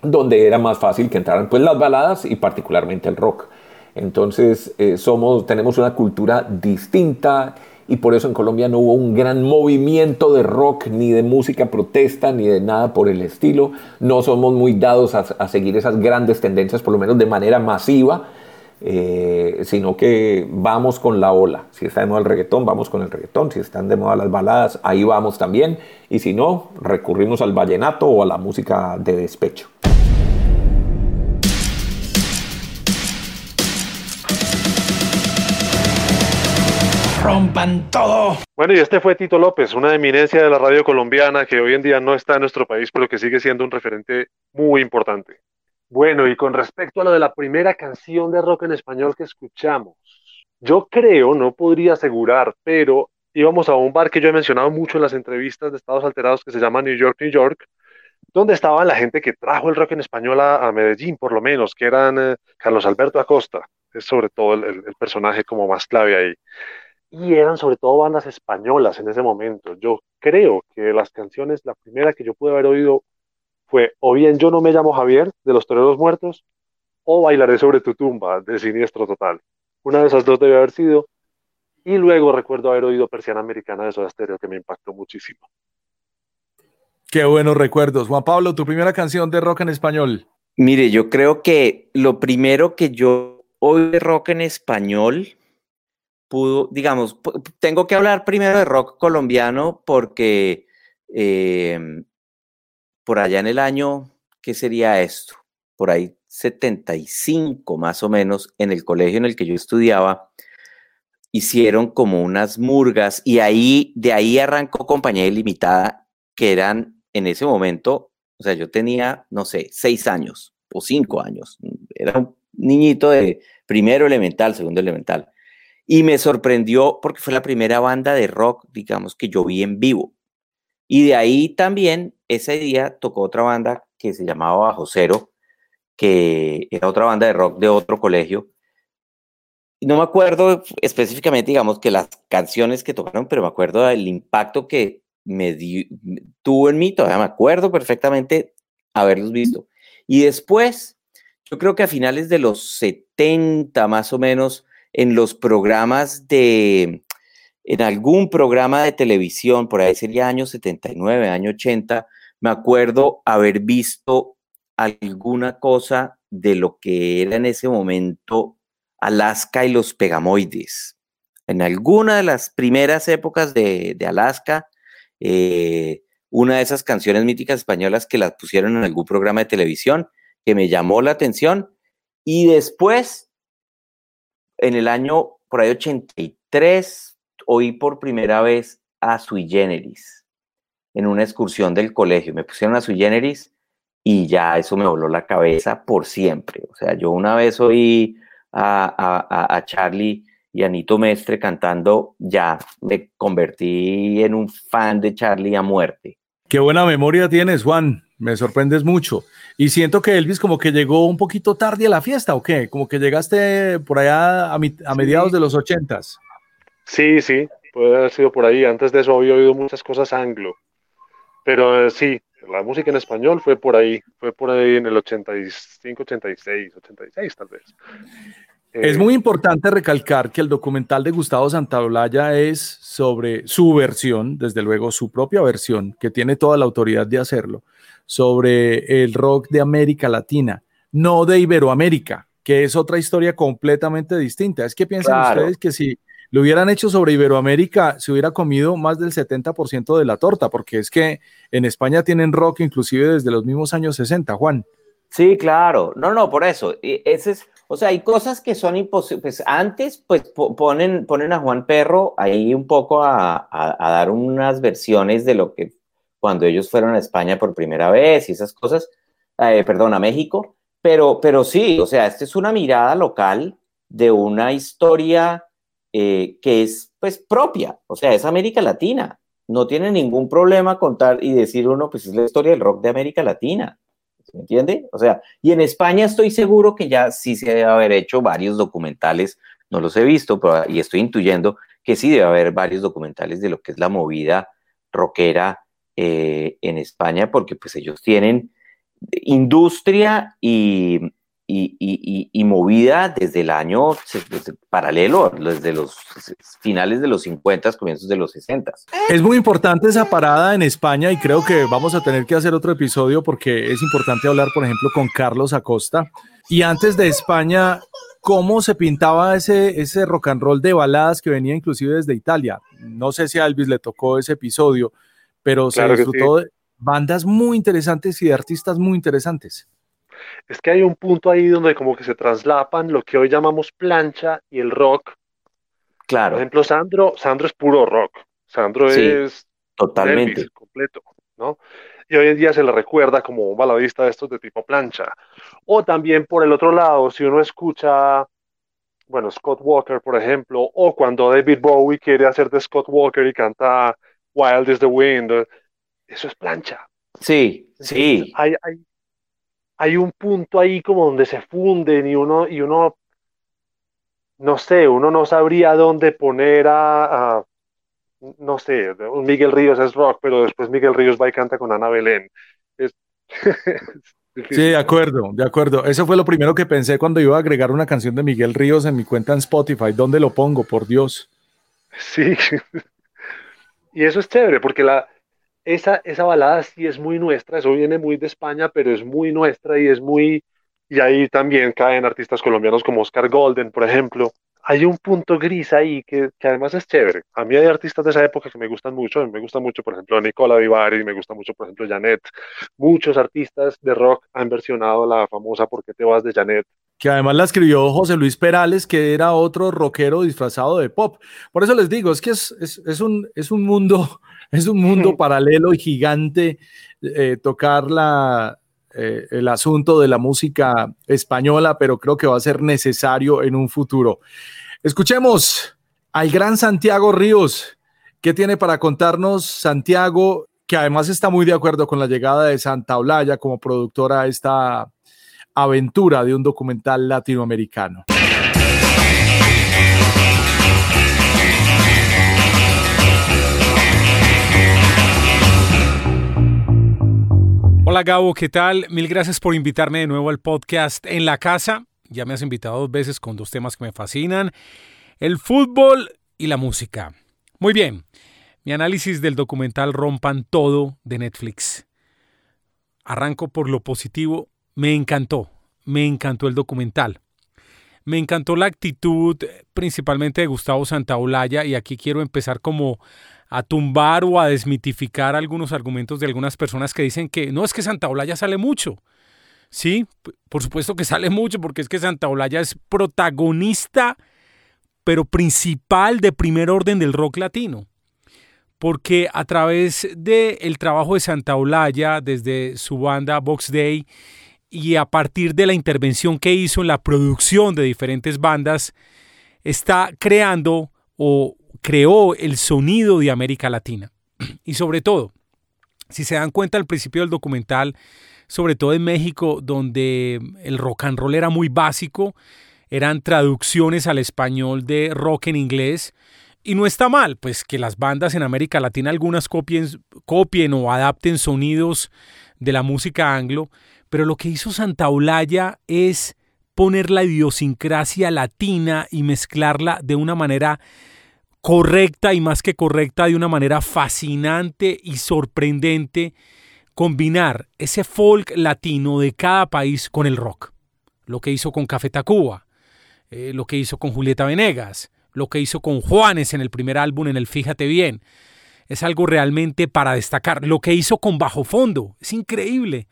donde era más fácil que entraran pues las baladas y particularmente el rock. Entonces eh, somos, tenemos una cultura distinta y por eso en Colombia no hubo un gran movimiento de rock, ni de música protesta, ni de nada por el estilo. No somos muy dados a, seguir esas grandes tendencias, por lo menos de manera masiva, eh, sino que vamos con la ola. Si está de moda el reggaetón, vamos con el reggaetón. Si están de moda las baladas, ahí vamos también. Y si no, recurrimos al vallenato o a la música de despecho. Todo. Bueno, y este fue Tito López, una eminencia de la radio colombiana que hoy en día no está en nuestro país, pero que sigue siendo un referente muy importante. Bueno, y con respecto a lo de la primera canción de rock en español que escuchamos, yo creo, no podría asegurar, pero íbamos a un bar que yo he mencionado mucho en las entrevistas de Estados Alterados que se llama New York, New York, donde estaba la gente que trajo el rock en español a, Medellín, por lo menos, que eran eh, Carlos Alberto Acosta, es sobre todo el personaje como más clave ahí y eran sobre todo bandas españolas en ese momento. Yo creo que las canciones, la primera que yo pude haber oído fue o bien Yo no me llamo Javier, de los Toreros Muertos, o Bailaré sobre tu tumba, de Siniestro Total. Una de esas dos debe haber sido. Y luego recuerdo haber oído Persiana Americana de Soda Stereo, que me impactó muchísimo. Qué buenos recuerdos. Juan Pablo, tu primera canción de rock en español. Mire, yo creo que lo primero que yo oí de rock en español pudo, digamos, tengo que hablar primero de rock colombiano porque em, por allá en el año, ¿qué sería esto? Por ahí 75 más o menos, en el colegio en el que yo estudiaba, hicieron como unas murgas y ahí, de ahí arrancó Compañía Ilimitada, que eran en ese momento, o sea, yo tenía, no sé, seis años o cinco años, era un niñito de primero elemental, segundo elemental. Y me sorprendió porque fue la primera banda de rock, digamos, que yo vi en vivo. Y de ahí también, ese día tocó otra banda que se llamaba Bajo Cero, que era otra banda de rock de otro colegio. No me acuerdo específicamente, digamos, que las canciones que tocaron, pero me acuerdo del impacto que me tuvo en mí, todavía me acuerdo perfectamente haberlos visto. Y después yo creo que a finales de los 70 más o menos, en los programas de, en algún programa de televisión, por ahí sería año 79, año 80, me acuerdo haber visto alguna cosa de lo que era en ese momento Alaska y los Pegamoides. En alguna de las primeras épocas de, Alaska, eh, una de esas canciones míticas españolas que las pusieron en algún programa de televisión, que me llamó la atención. Y después, en el año por ahí 83, oí por primera vez a Sui Generis en una excursión del colegio. Me pusieron a Sui Generis y ya eso me voló la cabeza por siempre. O sea, yo una vez oí a, a, Charlie y a Nito Mestre cantando, ya me convertí en un fan de Charlie a muerte. Qué buena memoria tienes, Juan. Me sorprendes mucho. Y siento que Elvis como que llegó un poquito tarde a la fiesta, ¿o qué? Como que llegaste por allá a, mediados de los ochentas. Sí, sí, puede haber sido por ahí. Antes de eso había oído muchas cosas anglo. Pero eh, sí, la música en español fue por ahí, fue por ahí en el 85, 86, 86 tal vez. Es eh, muy importante recalcar que el documental de Gustavo Santaolalla es sobre su versión, desde luego su propia versión, que tiene toda la autoridad de hacerlo, sobre el rock de América Latina, no de Iberoamérica, que es otra historia completamente distinta. Es que piensan ustedes que si lo hubieran hecho sobre Iberoamérica, se hubiera comido más del 70% de la torta, porque es que en España tienen rock inclusive desde los mismos años 60, Juan. Sí, claro. No, no, por eso. Ese es, o sea, hay cosas que son imposibles. Pues antes, pues ponen, ponen a Juan Perro ahí un poco a, dar unas versiones de lo que cuando ellos fueron a España por primera vez y esas cosas, eh, perdón, a México. Pero, pero sí, o sea, esta es una mirada local de una historia eh, que es pues propia, o sea, es América Latina. No tiene ningún problema contar y decir uno, pues es la historia del rock de América Latina. ¿Me entiende? O sea, y en España estoy seguro que ya sí se debe haber hecho varios documentales, no los he visto, pero, y estoy intuyendo que sí debe haber varios documentales de lo que es la movida rockera eh, en España, porque pues ellos tienen industria y, y, movida desde el año paralelo, desde los finales de los 50, comienzos de los 60. Es muy importante esa parada en España y creo que vamos a tener que hacer otro episodio porque es importante hablar, por ejemplo, con Carlos Acosta. Y antes de España, ¿cómo se pintaba ese, ese rock and roll de baladas que venía inclusive desde Italia? No sé si a Elvis le tocó ese episodio, pero se disfrutó de bandas muy interesantes y de artistas muy interesantes es que hay un punto ahí donde como que se traslapan lo que hoy llamamos plancha y el rock. Claro. Por ejemplo, Sandro, Sandro es puro rock. Sandro es totalmente completo, ¿no? Y hoy en día se le recuerda como un baladista de estos de tipo plancha. O también por el otro lado, si uno escucha, bueno, Scott Walker, por ejemplo, o cuando David Bowie quiere hacer de Scott Walker y canta Wild is the Wind, eso es plancha. Sí, sí. Hay, hay, hay un punto ahí como donde se funden y uno, y uno, no sé, uno no sabría dónde poner a, no sé, Miguel Ríos es rock, pero después Miguel Ríos va y canta con Ana Belén. sí, de acuerdo, de acuerdo. Eso fue lo primero que pensé cuando iba a agregar una canción de Miguel Ríos en mi cuenta en Spotify. ¿Dónde lo pongo, por Dios? Sí. y eso es chévere, porque la, esa, esa balada sí es muy nuestra, eso viene muy de España, pero es muy nuestra y es muy... Y ahí también caen artistas colombianos como Oscar Golden, por ejemplo. Hay un punto gris ahí que, que además es chévere. A mí hay artistas de esa época que me gustan mucho. Me gusta mucho, por ejemplo, Nicola Vivari, me gusta mucho, por ejemplo, Janet. Muchos artistas de rock han versionado la famosa ¿Por qué te vas de Janet? Que además la escribió José Luis Perales, que era otro rockero disfrazado de pop. Por eso les digo, es que es, es, es un, es un mundo es un mundo paralelo y gigante eh, tocar la, eh, el asunto de la música española, pero creo que va a ser necesario en un futuro. Escuchemos al gran Santiago Ríos. ¿Qué tiene para contarnos Santiago, que además está muy de acuerdo con la llegada de Santa Olaya como productora a esta aventura de un documental latinoamericano? Hola Gabo, ¿qué tal? Mil gracias por invitarme de nuevo al podcast En la Casa. Ya me has invitado dos veces con dos temas que me fascinan, el fútbol y la música. Muy bien, mi análisis del documental Rompan Todo de Netflix. Arranco por lo positivo. Me encantó, me encantó el documental. Me encantó la actitud principalmente de Gustavo Santaolalla y aquí quiero empezar como a tumbar o a desmitificar algunos argumentos de algunas personas que dicen que no es que Santa Olaya sale mucho. Sí, por supuesto que sale mucho porque es que Santa Olaya es protagonista, pero principal de primer orden del rock latino. Porque a través del trabajo de Santa Olaya, desde su banda Box Day, y a partir de la intervención que hizo en la producción de diferentes bandas, está creando o creó el sonido de América Latina. Y sobre todo, si se dan cuenta al principio del documental, sobre todo en México, donde el rock and roll era muy básico, eran traducciones al español de rock en inglés. Y no está mal, pues que las bandas en América Latina algunas copien, copien o adapten sonidos de la música anglo, pero lo que hizo Santa Olaya es poner la idiosincrasia latina y mezclarla de una manera correcta y más que correcta, de una manera fascinante y sorprendente, combinar ese folk latino de cada país con el rock. Lo que hizo con Café Tacuba, eh, lo que hizo con Julieta Venegas, lo que hizo con Juanes en el primer álbum, en el Fíjate Bien. Es algo realmente para destacar. Lo que hizo con Bajo Fondo, es increíble.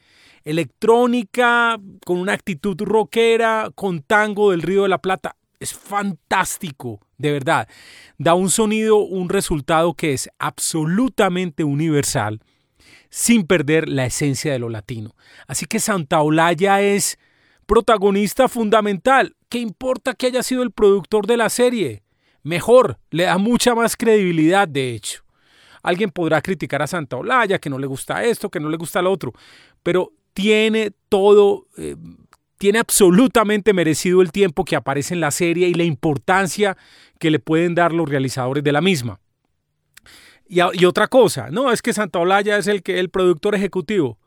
Electrónica, con una actitud rockera, con tango del Río de la Plata. Es fantástico de verdad, da un sonido, un resultado que es absolutamente universal, sin perder la esencia de lo latino. Así que Santa Olaya es protagonista fundamental. ¿Qué importa que haya sido el productor de la serie? Mejor, le da mucha más credibilidad, de hecho. Alguien podrá criticar a Santa Olaya, que no le gusta esto, que no le gusta lo otro, pero tiene todo eh, tiene absolutamente merecido el tiempo que aparece en la serie y la importancia que le pueden dar los realizadores de la misma. Y, otra cosa, no, es que Santa Olaya es el, que, el productor ejecutivo.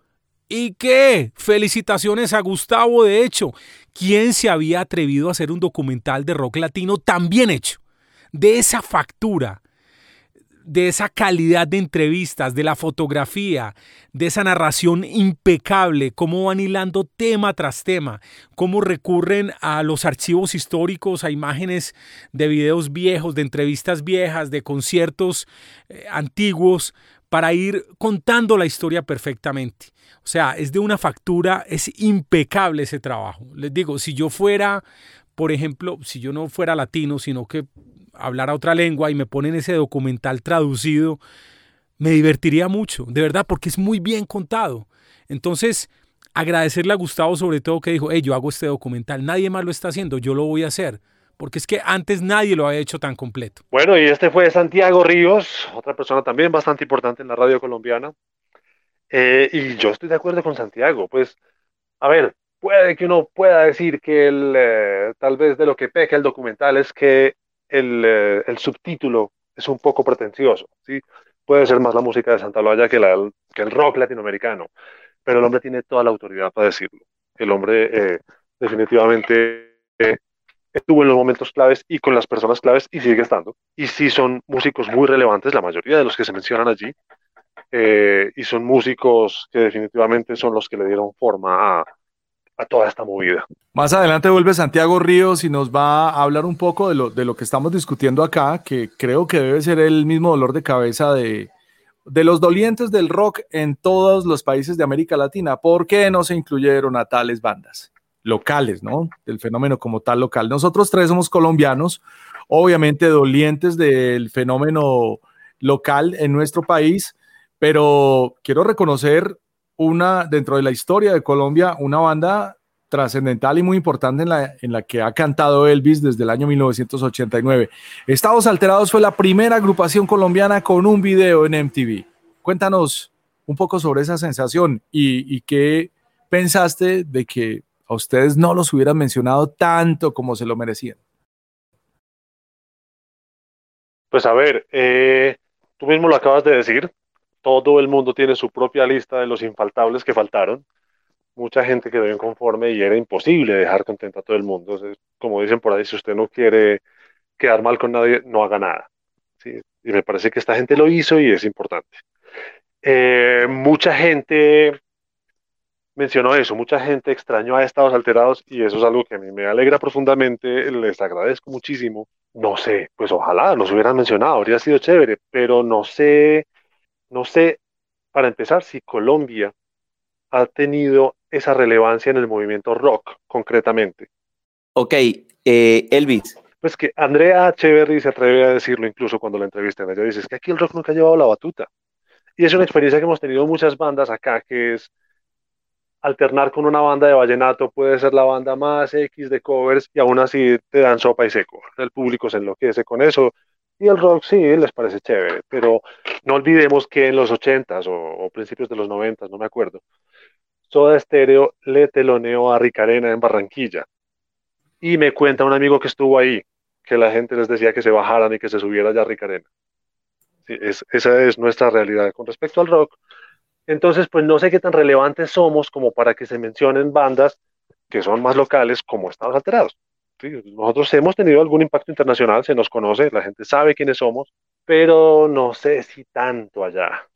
¿Y qué? Felicitaciones a Gustavo, de hecho. ¿Quién se había atrevido a hacer un documental de rock latino tan bien hecho? De esa factura, de esa calidad de entrevistas, de la fotografía, de esa narración impecable, cómo van hilando tema tras tema, cómo recurren a los archivos históricos, a imágenes de videos viejos, de entrevistas viejas, de conciertos eh, antiguos, para ir contando la historia perfectamente. O sea, es de una factura, es impecable ese trabajo. Les digo, si yo fuera, por ejemplo, si yo no fuera latino, sino que hablar a otra lengua y me ponen ese documental traducido, me divertiría mucho, de verdad, porque es muy bien contado. Entonces, agradecerle a Gustavo sobre todo que dijo, hey, yo hago este documental, nadie más lo está haciendo, yo lo voy a hacer. Porque es que antes nadie lo había hecho tan completo. Bueno, y este fue Santiago Ríos, otra persona también bastante importante en la radio colombiana. Eh, y yo estoy de acuerdo con Santiago. Pues, a ver, puede que uno pueda decir que el, eh, tal vez de lo que peca el documental es que eh, el, subtítulo es un poco pretencioso, ¿sí? Puede ser más la música de Santa la, que el rock latinoamericano, pero el hombre tiene toda la autoridad para decirlo. El hombre eh, definitivamente eh, estuvo en los momentos claves y con las personas claves y sigue estando. Y sí son músicos muy relevantes, la mayoría de los que se mencionan allí, y son músicos que definitivamente son los que le dieron forma a, a toda esta movida. Más adelante vuelve Santiago Ríos y nos va a hablar un poco de lo, de lo que estamos discutiendo acá, que creo que debe ser el mismo dolor de cabeza de, de los dolientes del rock en todos los países de América Latina. ¿Por qué no se incluyeron a tales bandas locales, no? Del fenómeno como tal local. Nosotros tres somos colombianos, obviamente dolientes del fenómeno local en nuestro país, pero quiero reconocer una, dentro de la historia de Colombia, una banda trascendental y muy importante en la, en la que ha cantado Elvis desde el año 1989. Estados Alterados fue la primera agrupación colombiana con un video en MTV. Cuéntanos un poco sobre esa sensación y, y qué pensaste de que a ustedes no los hubieran mencionado tanto como se lo merecían. Pues a ver, eh, tú mismo lo acabas de decir, todo el mundo tiene su propia lista de los infaltables que faltaron. Mucha gente quedó inconforme y era imposible dejar contento a todo el mundo. Como dicen por ahí, si usted no quiere quedar mal con nadie, no haga nada. Y me parece que esta gente lo hizo y es importante. Eh, mucha gente mencionó eso, mucha gente extrañó a estados alterados y eso es algo que a mí me alegra profundamente, les agradezco muchísimo. No sé, pues ojalá nos hubieran mencionado, habría sido chévere, pero no sé, no sé, para empezar, si Colombia ha tenido esa relevancia en el movimiento rock, concretamente. Ok, eh, Elvis. Pues que Andrea Echeverry se atreve a decirlo incluso cuando la entrevistan. Ella dice, es que aquí el rock nunca ha llevado la batuta. Y es una experiencia que hemos tenido muchas bandas acá, que es alternar con una banda de vallenato, puede ser la banda más X de covers y aún así te dan sopa y seco. El público se enloquece con eso. Y el rock sí, les parece chévere, pero no olvidemos que en los 80s o, principios de los 90s, no me acuerdo, Soda Stereo le teloneó a Ricarena en Barranquilla. Y me cuenta un amigo que estuvo ahí, que la gente les decía que se bajaran y que se subiera ya a Ricarena esa es nuestra realidad con respecto al rock. Entonces, pues no sé qué tan relevantes somos como para que se mencionen bandas que son más locales como Estados Alterados. Nosotros hemos tenido algún impacto internacional, se nos conoce, la gente sabe quiénes somos, pero no sé si tanto allá.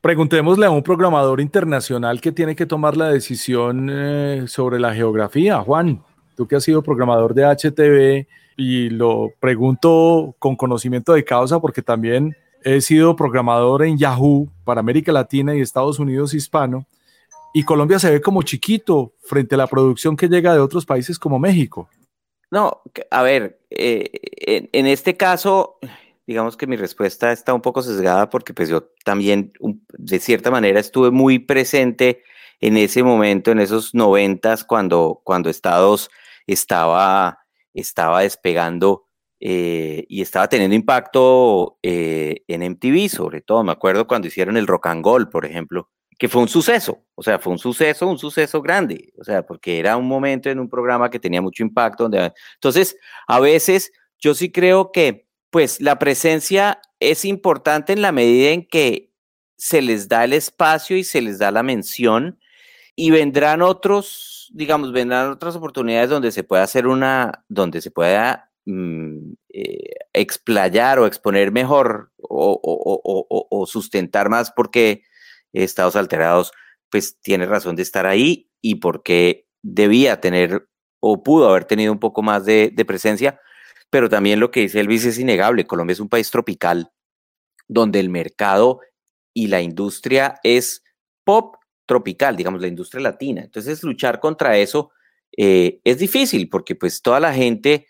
Preguntémosle a un programador internacional que tiene que tomar la decisión eh, sobre la geografía. Juan, tú que has sido programador de HTV, y lo pregunto con conocimiento de causa porque también he sido programador en Yahoo para América Latina y Estados Unidos hispano y Colombia se ve como chiquito frente a la producción que llega de otros países como México. No, a ver, eh, en, este caso, digamos que mi respuesta está un poco sesgada porque pues yo también de cierta manera estuve muy presente en ese momento, en esos noventas, cuando, cuando Estados estaba estaba despegando eh, y estaba teniendo impacto eh, en MTV, sobre todo. Me acuerdo cuando hicieron el Rock and Roll, por ejemplo, que fue un suceso, o sea, fue un suceso, un suceso grande, o sea, porque era un momento en un programa que tenía mucho impacto. Entonces, a veces yo sí creo que, pues, la presencia es importante en la medida en que se les da el espacio y se les da la mención y vendrán otros digamos, vendrán otras oportunidades donde se pueda hacer una, donde se pueda mm, eh, explayar o exponer mejor o, sustentar más porque Estados Alterados, pues tiene razón de estar ahí y porque debía tener o pudo haber tenido un poco más de, presencia, pero también lo que dice Elvis es innegable, Colombia es un país tropical donde el mercado y la industria es pop tropical, digamos, la industria latina. Entonces, luchar contra eso eh, es difícil porque pues toda la gente,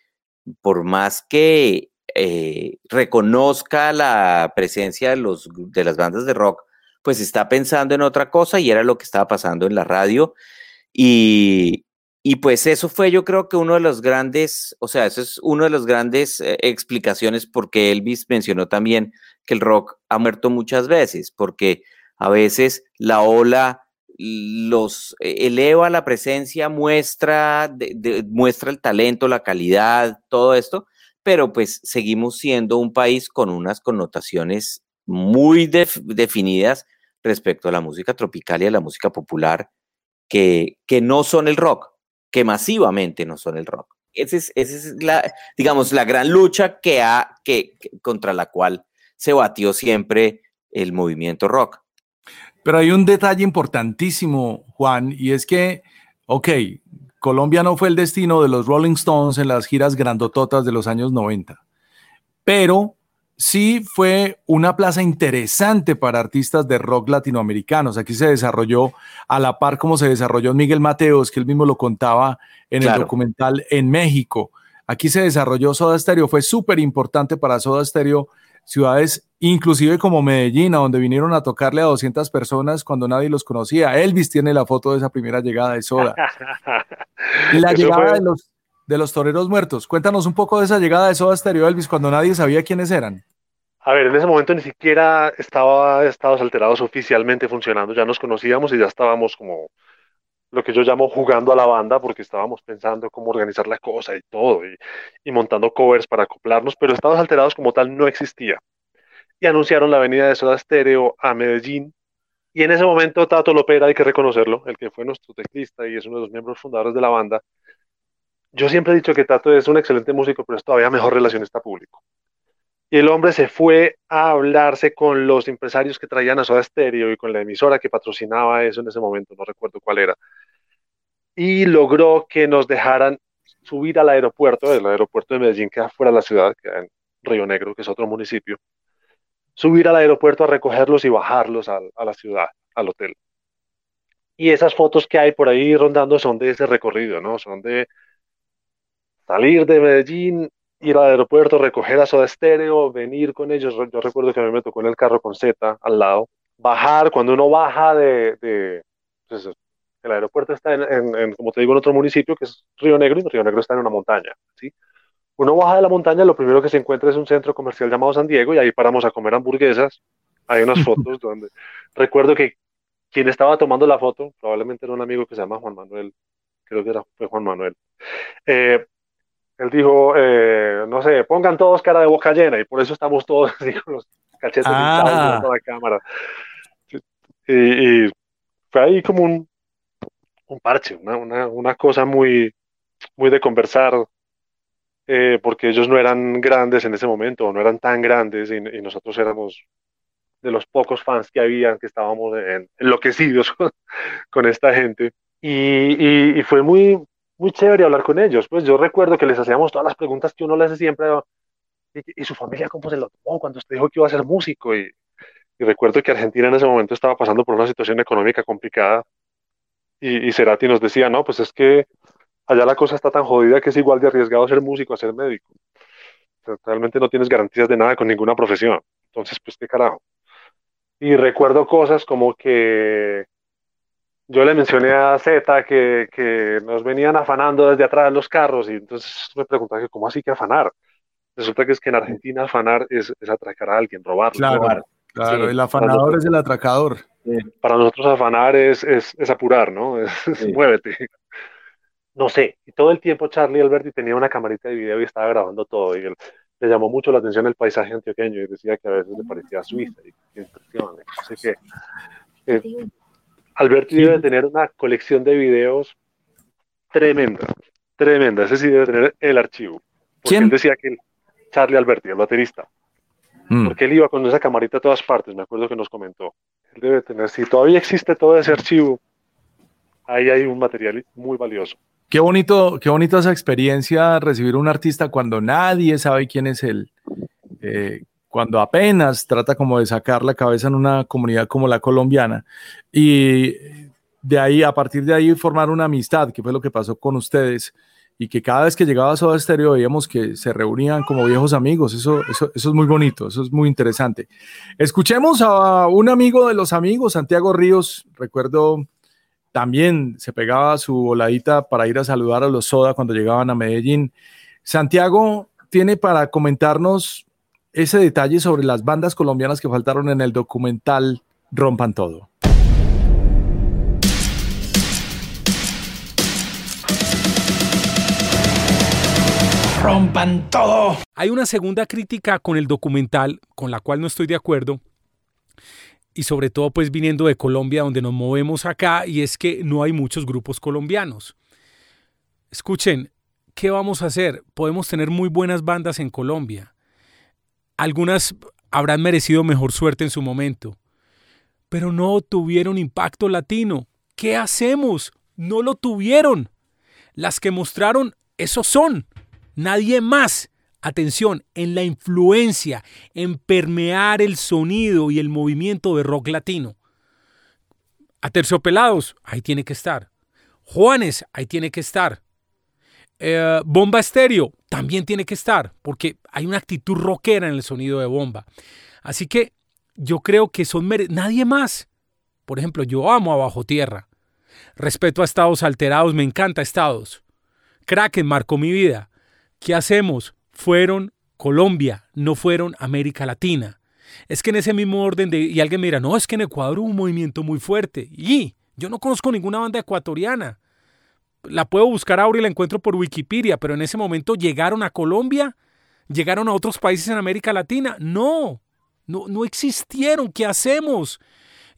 por más que eh, reconozca la presencia de, los, de las bandas de rock, pues está pensando en otra cosa y era lo que estaba pasando en la radio. Y, y pues eso fue yo creo que uno de los grandes, o sea, eso es uno de los grandes eh, explicaciones porque Elvis mencionó también que el rock ha muerto muchas veces, porque a veces la ola los e, eleva la presencia, muestra, muestra el talento, la calidad, todo esto, pero pues seguimos siendo un país con unas connotaciones muy definidas respecto a la música tropical y a la música popular que, que no son el rock, que masivamente no son el rock. Esa es, es la, digamos, la gran lucha que ha, que, contra la cual se batió siempre el movimiento rock. Pero hay un detalle importantísimo, Juan, y es que, ok, Colombia no fue el destino de los Rolling Stones en las giras grandototas de los años 90, pero sí fue una plaza interesante para artistas de rock latinoamericanos. Aquí se desarrolló a la par como se desarrolló Miguel Mateos, que él mismo lo contaba en el documental en México. Aquí se desarrolló Soda Stereo, fue súper importante para Soda Stereo ciudades inclusive como Medellín, a donde vinieron a tocarle a 200 personas cuando nadie los conocía. Elvis tiene la foto de esa primera llegada de Soda. y la llegada de, los, de los toreros muertos. Cuéntanos un poco de esa llegada de Soda Stereo Elvis cuando nadie sabía quiénes eran. A ver, en ese momento ni siquiera estaba Estados Alterados oficialmente funcionando, ya nos conocíamos y ya estábamos como lo que yo llamo jugando a la banda, porque estábamos pensando cómo organizar la cosa y todo, y, montando covers para acoplarnos, pero Estados Alterados como tal no existía. y anunciaron la venida de Soda Stereo a Medellín. Y en ese momento Tato Lopera, hay que reconocerlo, el que fue nuestro teclista y es uno de los miembros fundadores de la banda, yo siempre he dicho que Tato es un excelente músico, pero es todavía mejor relacionista público. Y el hombre se fue a hablarse con los empresarios que traían a Soda Stereo y con la emisora que patrocinaba eso en ese momento, no recuerdo cuál era. Y logró que nos dejaran subir al aeropuerto, el aeropuerto de Medellín queda fuera de la ciudad, queda en Río Negro, que es otro municipio, subir al aeropuerto a recogerlos y bajarlos a, a la ciudad, al hotel. Y esas fotos que hay por ahí rondando son de ese recorrido, ¿no? Son de salir de Medellín, ir al aeropuerto, recoger a Soda Stereo, venir con ellos. Yo recuerdo que a mí me tocó en el carro con Z al lado. Bajar, cuando uno baja de. de pues, el aeropuerto está en, como te digo, en otro municipio que es Río Negro y Río Negro está en una montaña. ¿sí? Uno baja de la montaña, lo primero que se encuentra es un centro comercial llamado San Diego y ahí paramos a comer hamburguesas. Hay unas fotos donde recuerdo que quien estaba tomando la foto, probablemente era un amigo que se llama Juan Manuel, creo que era, fue Juan Manuel. Eh, él dijo, eh, no sé, pongan todos cara de boca llena y por eso estamos todos así con los cachetes ah. en la cámara. Y, fue ahí como un, un parche, una, una, una, cosa muy, muy de conversar, eh, porque ellos no eran grandes en ese momento, no eran tan grandes y, y nosotros éramos de los pocos fans que habían, que estábamos enloquecidos con, con esta gente. Y, y, fue muy, muy chévere hablar con ellos. Pues yo recuerdo que les hacíamos todas las preguntas que uno les hace siempre. Y, su familia, ¿cómo se lo tomó cuando usted dijo que iba a ser músico? Y, recuerdo que Argentina en ese momento estaba pasando por una situación económica complicada. Y, y Cerati nos decía, no, pues es que allá la cosa está tan jodida que es igual de arriesgado ser músico a ser médico. realmente no tienes garantías de nada con ninguna profesión. Entonces, pues qué carajo. Y recuerdo cosas como que yo le mencioné a Z que, que, nos venían afanando desde atrás de los carros y entonces me preguntaba cómo así que afanar. Resulta que es que en Argentina afanar es, es atracar a alguien, robarlo. Claro, claro el afanador es el atracador. Para nosotros afanar es, es, es apurar, ¿no? muévete. No sé, y todo el tiempo Charlie Alberti tenía una camarita de video y estaba grabando todo y él, le llamó mucho la atención el paisaje antioqueño y decía que a veces le parecía a Suiza y qué impresión. No sé qué. Eh, Alberti debe tener una colección de videos tremenda, tremenda. Ese sí debe tener el archivo. Porque ¿Quién? Él decía que Charlie Alberti, el baterista. Mm. Porque él iba con esa camarita a todas partes, me acuerdo que nos comentó. Él debe tener, si todavía existe todo ese archivo, ahí hay un material muy valioso. Qué bonito, qué bonita esa experiencia recibir un artista cuando nadie sabe quién es él. Eh, cuando apenas trata como de sacar la cabeza en una comunidad como la colombiana y de ahí, a partir de ahí, formar una amistad, que fue lo que pasó con ustedes y que cada vez que llegaba a Soda Stereo veíamos que se reunían como viejos amigos, eso, eso, eso es muy bonito, eso es muy interesante. Escuchemos a un amigo de los amigos, Santiago Ríos, recuerdo también se pegaba su voladita para ir a saludar a los Soda cuando llegaban a Medellín. Santiago tiene para comentarnos ese detalle sobre las bandas colombianas que faltaron en el documental Rompan Todo. Rompan todo. Hay una segunda crítica con el documental con la cual no estoy de acuerdo y sobre todo pues viniendo de Colombia donde nos movemos acá y es que no hay muchos grupos colombianos. Escuchen, ¿qué vamos a hacer? Podemos tener muy buenas bandas en Colombia algunas habrán merecido mejor suerte en su momento, pero no tuvieron impacto latino. ¿Qué hacemos? No lo tuvieron. Las que mostraron, esos son. Nadie más. Atención, en la influencia, en permear el sonido y el movimiento de rock latino. Aterciopelados, ahí tiene que estar. Juanes, ahí tiene que estar. Eh, bomba estéreo también tiene que estar, porque hay una actitud rockera en el sonido de bomba. Así que yo creo que son nadie más. Por ejemplo, yo amo a Bajo Tierra. Respeto a estados alterados, me encanta estados. Kraken marcó mi vida. ¿Qué hacemos? Fueron Colombia, no fueron América Latina. Es que en ese mismo orden de, y alguien me dirá, no, es que en Ecuador hubo un movimiento muy fuerte. Y yo no conozco ninguna banda ecuatoriana la puedo buscar ahora y la encuentro por Wikipedia, pero en ese momento llegaron a Colombia, llegaron a otros países en América Latina. No, No, no existieron. ¿Qué hacemos?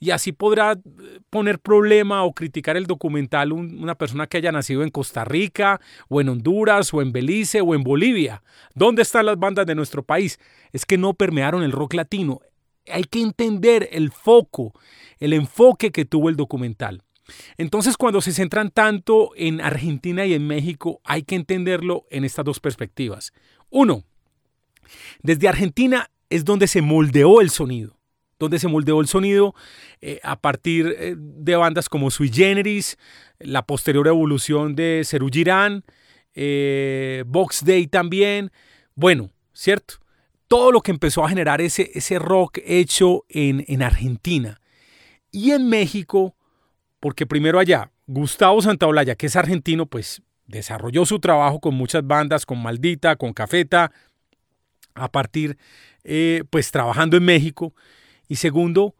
y así podrá eh, poner problema o criticar el documental una persona que haya nacido en Costa Rica o en Honduras o en Belice o en Bolivia. ¿Dónde están las bandas de nuestro país? Es que no permearon el rock latino. Hay que entender el foco, el enfoque que tuvo el documental. Entonces, cuando se centran tanto en Argentina y en México, hay que entenderlo en estas dos perspectivas. Uno, desde Argentina es donde se moldeó el sonido donde se moldeó el sonido eh, a partir eh, de bandas como Sui Generis, la posterior evolución de Cerú Girán, eh, Box Day también. Bueno, ¿cierto? Todo lo que empezó a generar ese, ese rock hecho en, en Argentina. Y en México, porque primero allá, Gustavo Santaolalla, que es argentino, pues desarrolló su trabajo con muchas bandas, con Maldita, con Cafeta, a partir, pues trabajando en México. Y segundo,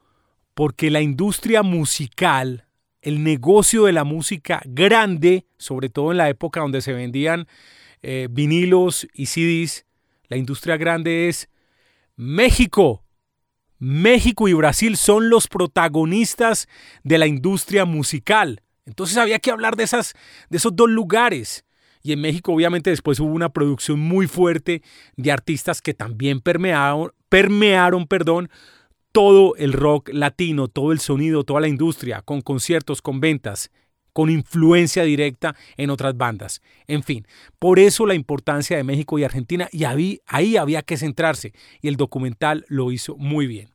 porque la industria musical, el negocio de la música grande, sobre todo en la época donde se vendían eh, vinilos y CDs, la industria grande es México. México y Brasil son los protagonistas de la industria musical. Entonces había que hablar de, esas, de esos dos lugares. Y en México obviamente después hubo una producción muy fuerte de artistas que también permearon, permearon perdón, todo el rock latino, todo el sonido, toda la industria, con conciertos, con ventas, con influencia directa en otras bandas. En fin, por eso la importancia de México y Argentina, y ahí, ahí había que centrarse, y el documental lo hizo muy bien.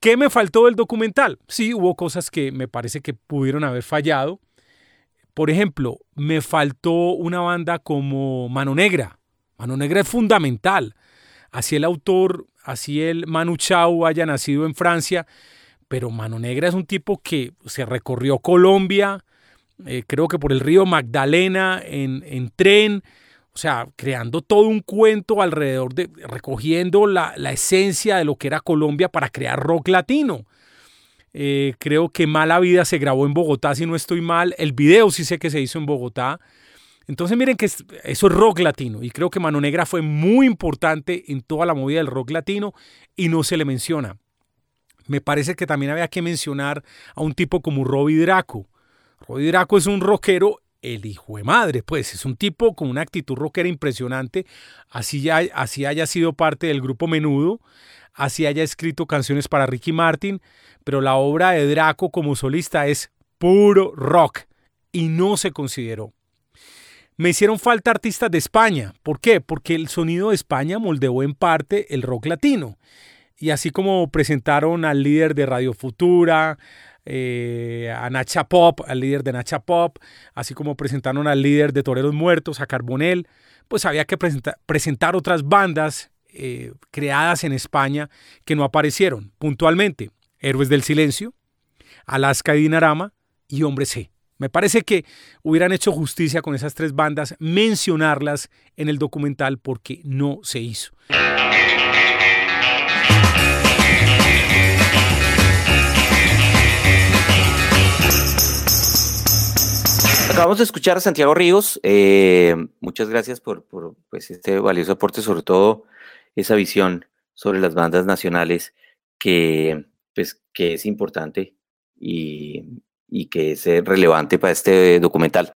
¿Qué me faltó del documental? Sí, hubo cosas que me parece que pudieron haber fallado. Por ejemplo, me faltó una banda como Mano Negra. Mano Negra es fundamental. Así el autor así el Manu Chao haya nacido en Francia, pero Mano Negra es un tipo que se recorrió Colombia, eh, creo que por el río Magdalena, en, en, tren, sea, creando todo un cuento alrededor de, recogiendo la, la esencia de lo que era Colombia para crear rock latino. Eh, creo que Mala Vida se grabó en Bogotá, si no estoy mal. El video sí sé que se hizo en Bogotá. Entonces miren que eso es rock latino y creo que Mano Negra fue muy importante en toda la movida del rock latino y no se le menciona. Me parece que también había que mencionar a un tipo como Robbie Draco. Robbie Draco es un rockero, el hijo de madre, pues es un tipo con una actitud rockera impresionante, así, ya, así haya sido parte del grupo Menudo, así haya escrito canciones para Ricky Martin, pero la obra de Draco como solista es puro rock y no se consideró. Me hicieron falta artistas de España. ¿Por qué? Porque el sonido de España moldeó en parte el rock latino. Y así como presentaron al líder de Radio Futura, eh, a Nacha Pop, al líder de Nacha Pop, así como presentaron al líder de Toreros Muertos, a Carbonel, pues había que presentar otras bandas eh, creadas en España que no aparecieron puntualmente. Héroes del Silencio, Alaska y Dinarama y Hombre C. Me parece que hubieran hecho justicia con esas tres bandas, mencionarlas en el documental porque no se hizo. Acabamos de escuchar a Santiago Ríos. Eh, muchas gracias por, pues, este valioso aporte, sobre todo esa visión sobre las bandas nacionales que, pues, que es importante y, y que es relevante para este documental.